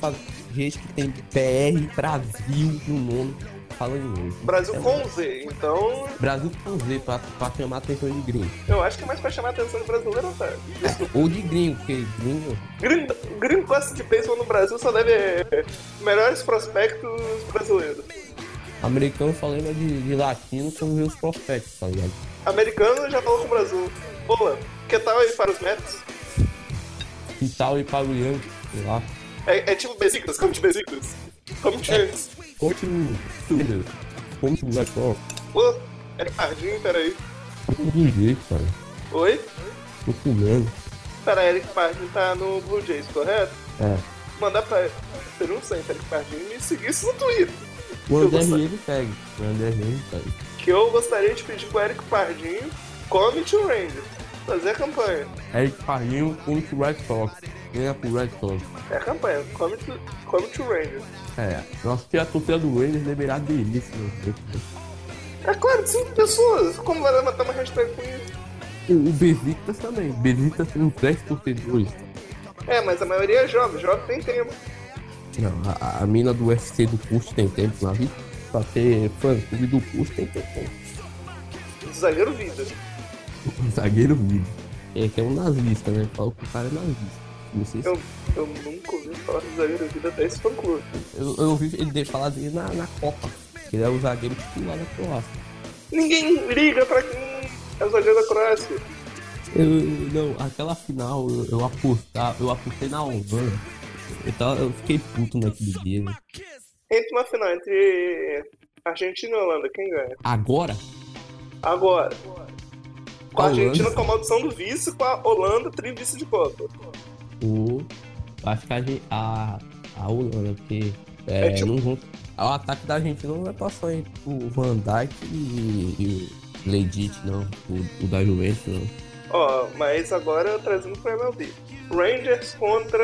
gente que tem PR Brasil no nome, falando inglês. Brasil É, com Z, então Brasil com Z pra, pra chamar a atenção de gringo. eu acho que é mais pra chamar a atenção do brasileiro, tá? (laughs) Ou de gringo, porque gringo. Gringo, gringo gosta de beisebol no Brasil só deve é, melhores prospectos brasileiros. Americano só lembra de, de latino quando vê os prospectos, tá ligado? Americano já falou com o Brasil. Olá, que tal aí para os Mets? E tal e para o Yankee, sei lá. É, é tipo Besicas, como de Besicas. Como de Shanks. Conte o Twitter. Conte o Black Rock. Pô, é Pardinho, peraí. De jeito, cara. Oi? Tô comendo. Pera, Eric Pardinho tá no Blue Jays, correto? É. Mandar pra pergunta pra Eric Pardinho me seguisse no Twitter. O André ele segue. O André ele segue. Que eu gostaria de pedir pro Eric Pardinho come to Ranger. Fazer a campanha. Eric Parrinho, come to Red Sox. Ganha pro Red Sox. É a campanha. Come to, come to Ranger. É. Eu acho que a torcida do Rangers deverá aderir esse movimento. É claro, cinco pessoas. Como vai levantar uma hashtag com isso? O, o Besiktas também. Besiktas tem uns 10 torcedores. É, mas a maioria é jovem. Jovem tem tempo. Não, a, a mina do UFC do curso tem tempo na vida. Pra ter fã clube do curso tem tempo. Zagueiro vida. O (laughs) zagueiro vivo. É que é um nazista, né? Fala que o cara é nazista. Não sei se Eu, eu nunca ouvi falar de zagueiro vida até esse fã clube. Eu, eu ouvi ele falar dele na, na Copa. Ele é o zagueiro titular da Croácia. Ninguém liga pra quem é o zagueiro da Croácia. Eu, não, aquela final eu, eu apostar, eu apostei na Holanda. Eu, tava, eu fiquei puto naquele dia. né? Entre uma final entre Argentina e Holanda, quem ganha? Agora, Agora. Com a A. Argentina com a maldição do vice, com a Holanda trivice de Copa. o. Acho que a, a, a Holanda, porque é, É tipo- não vão. O ataque da Argentina não vai passar entre o Van Dijk e, e o Legit, não. O, o da Juventus, não. Ó, mas agora trazendo pro MLB. Rangers contra.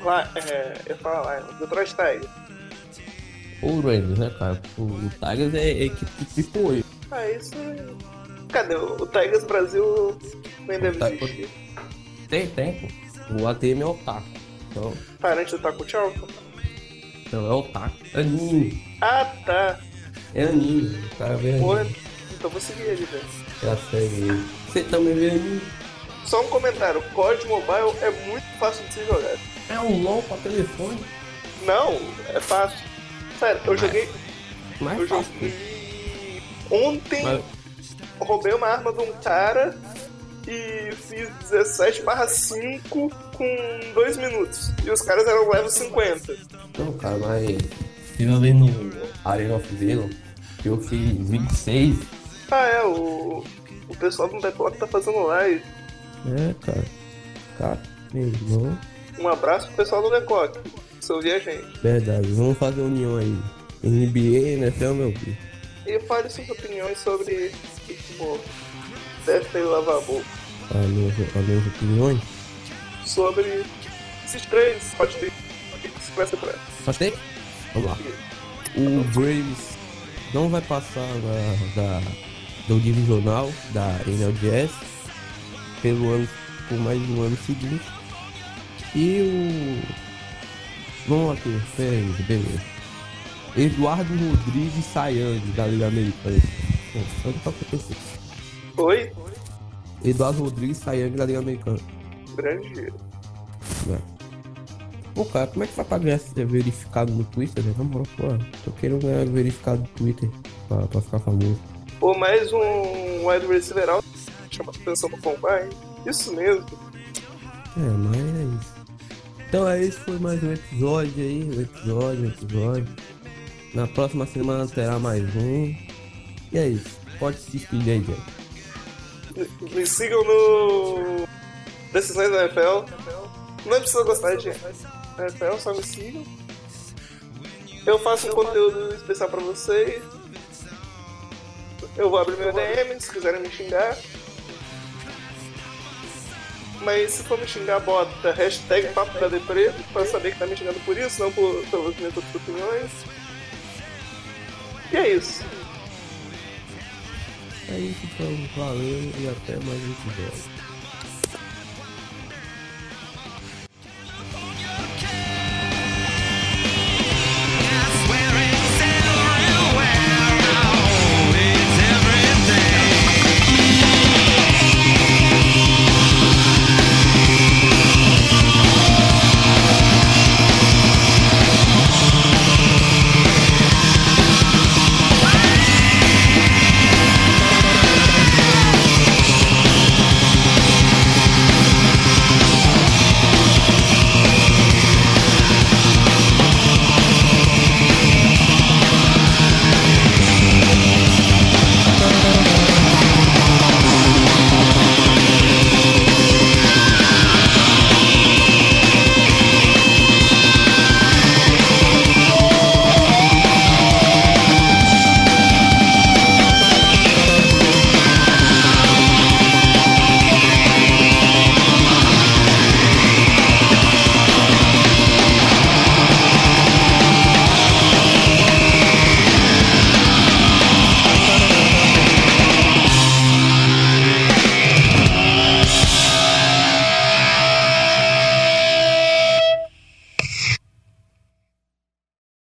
Lá, é, eu falar lá, Detroit Tigers. Ou o Rangers, né, cara? O, o Tigers é, é equipe que foi. Ah, isso. Cadê? O Tigers Brasil nem deve Tá- existir. Tem tempo. O ATM é otaku. Então, Parente do Taco Tchau? então é otaku. Anime. Ah, tá. É anime. O cara vê Pô, anime. então vou seguir ele, velho. Já segue ele. Você também vê anime? Só um comentário: COD Mobile é muito fácil de se jogar. É um LOL pra telefone. Não, é fácil. Sério, eu joguei. Mais Eu fácil. joguei. Ontem Mas, roubei uma arma de um cara e fiz 17 barra 5 com 2 minutos. E os caras eram level 50. não, cara, mas. Teve ali no Arena of que eu fiz 26. Ah, é, o, o pessoal do Decock tá fazendo live. É, cara. Cara, meu irmão. Um abraço pro pessoal do Decock. Se ouvir a gente. Verdade, vamos fazer união aí. NBA, NFL, meu filho. E fale suas opiniões sobre futebol. Deve ter lavar a boca. As minhas, as minhas opiniões. Sobre esses três, pode ter. Expressa pra Pode ter? Vamos lá. O Braves não vai passar da, da, do divisional da NLDS pelo ano, por mais um ano seguinte. E o. Vamos aqui, peraí, beleza. Eduardo Rodrigues Sayang, da Liga Americana. Oi? Eduardo Rodrigues Sayang da Liga Americana. Grande né? Pô, cara, como é que vai pra ganhar verificado no Twitter, né? Na moral, pô, tô querendo ganhar verificado no Twitter pra, pra ficar famoso. Pô, mais um wide receiver alto chama atenção no combine. Isso mesmo. É, mas é isso. Então é isso, foi mais um episódio aí, um episódio, um episódio. Na próxima semana terá mais um. E é isso. Pode se despedir aí, gente. Me sigam no Decisões da NFL. Não precisa gostar de NFL, só me sigam. Eu faço um conteúdo especial pra vocês. Eu vou abrir meu DM se quiserem me xingar. Mas se for me xingar, bota hashtag papo da Depre pra saber que tá me xingando por isso, não por, pelas minhas outras opiniões. E é isso. É isso, então, valeu e até mais um episódio.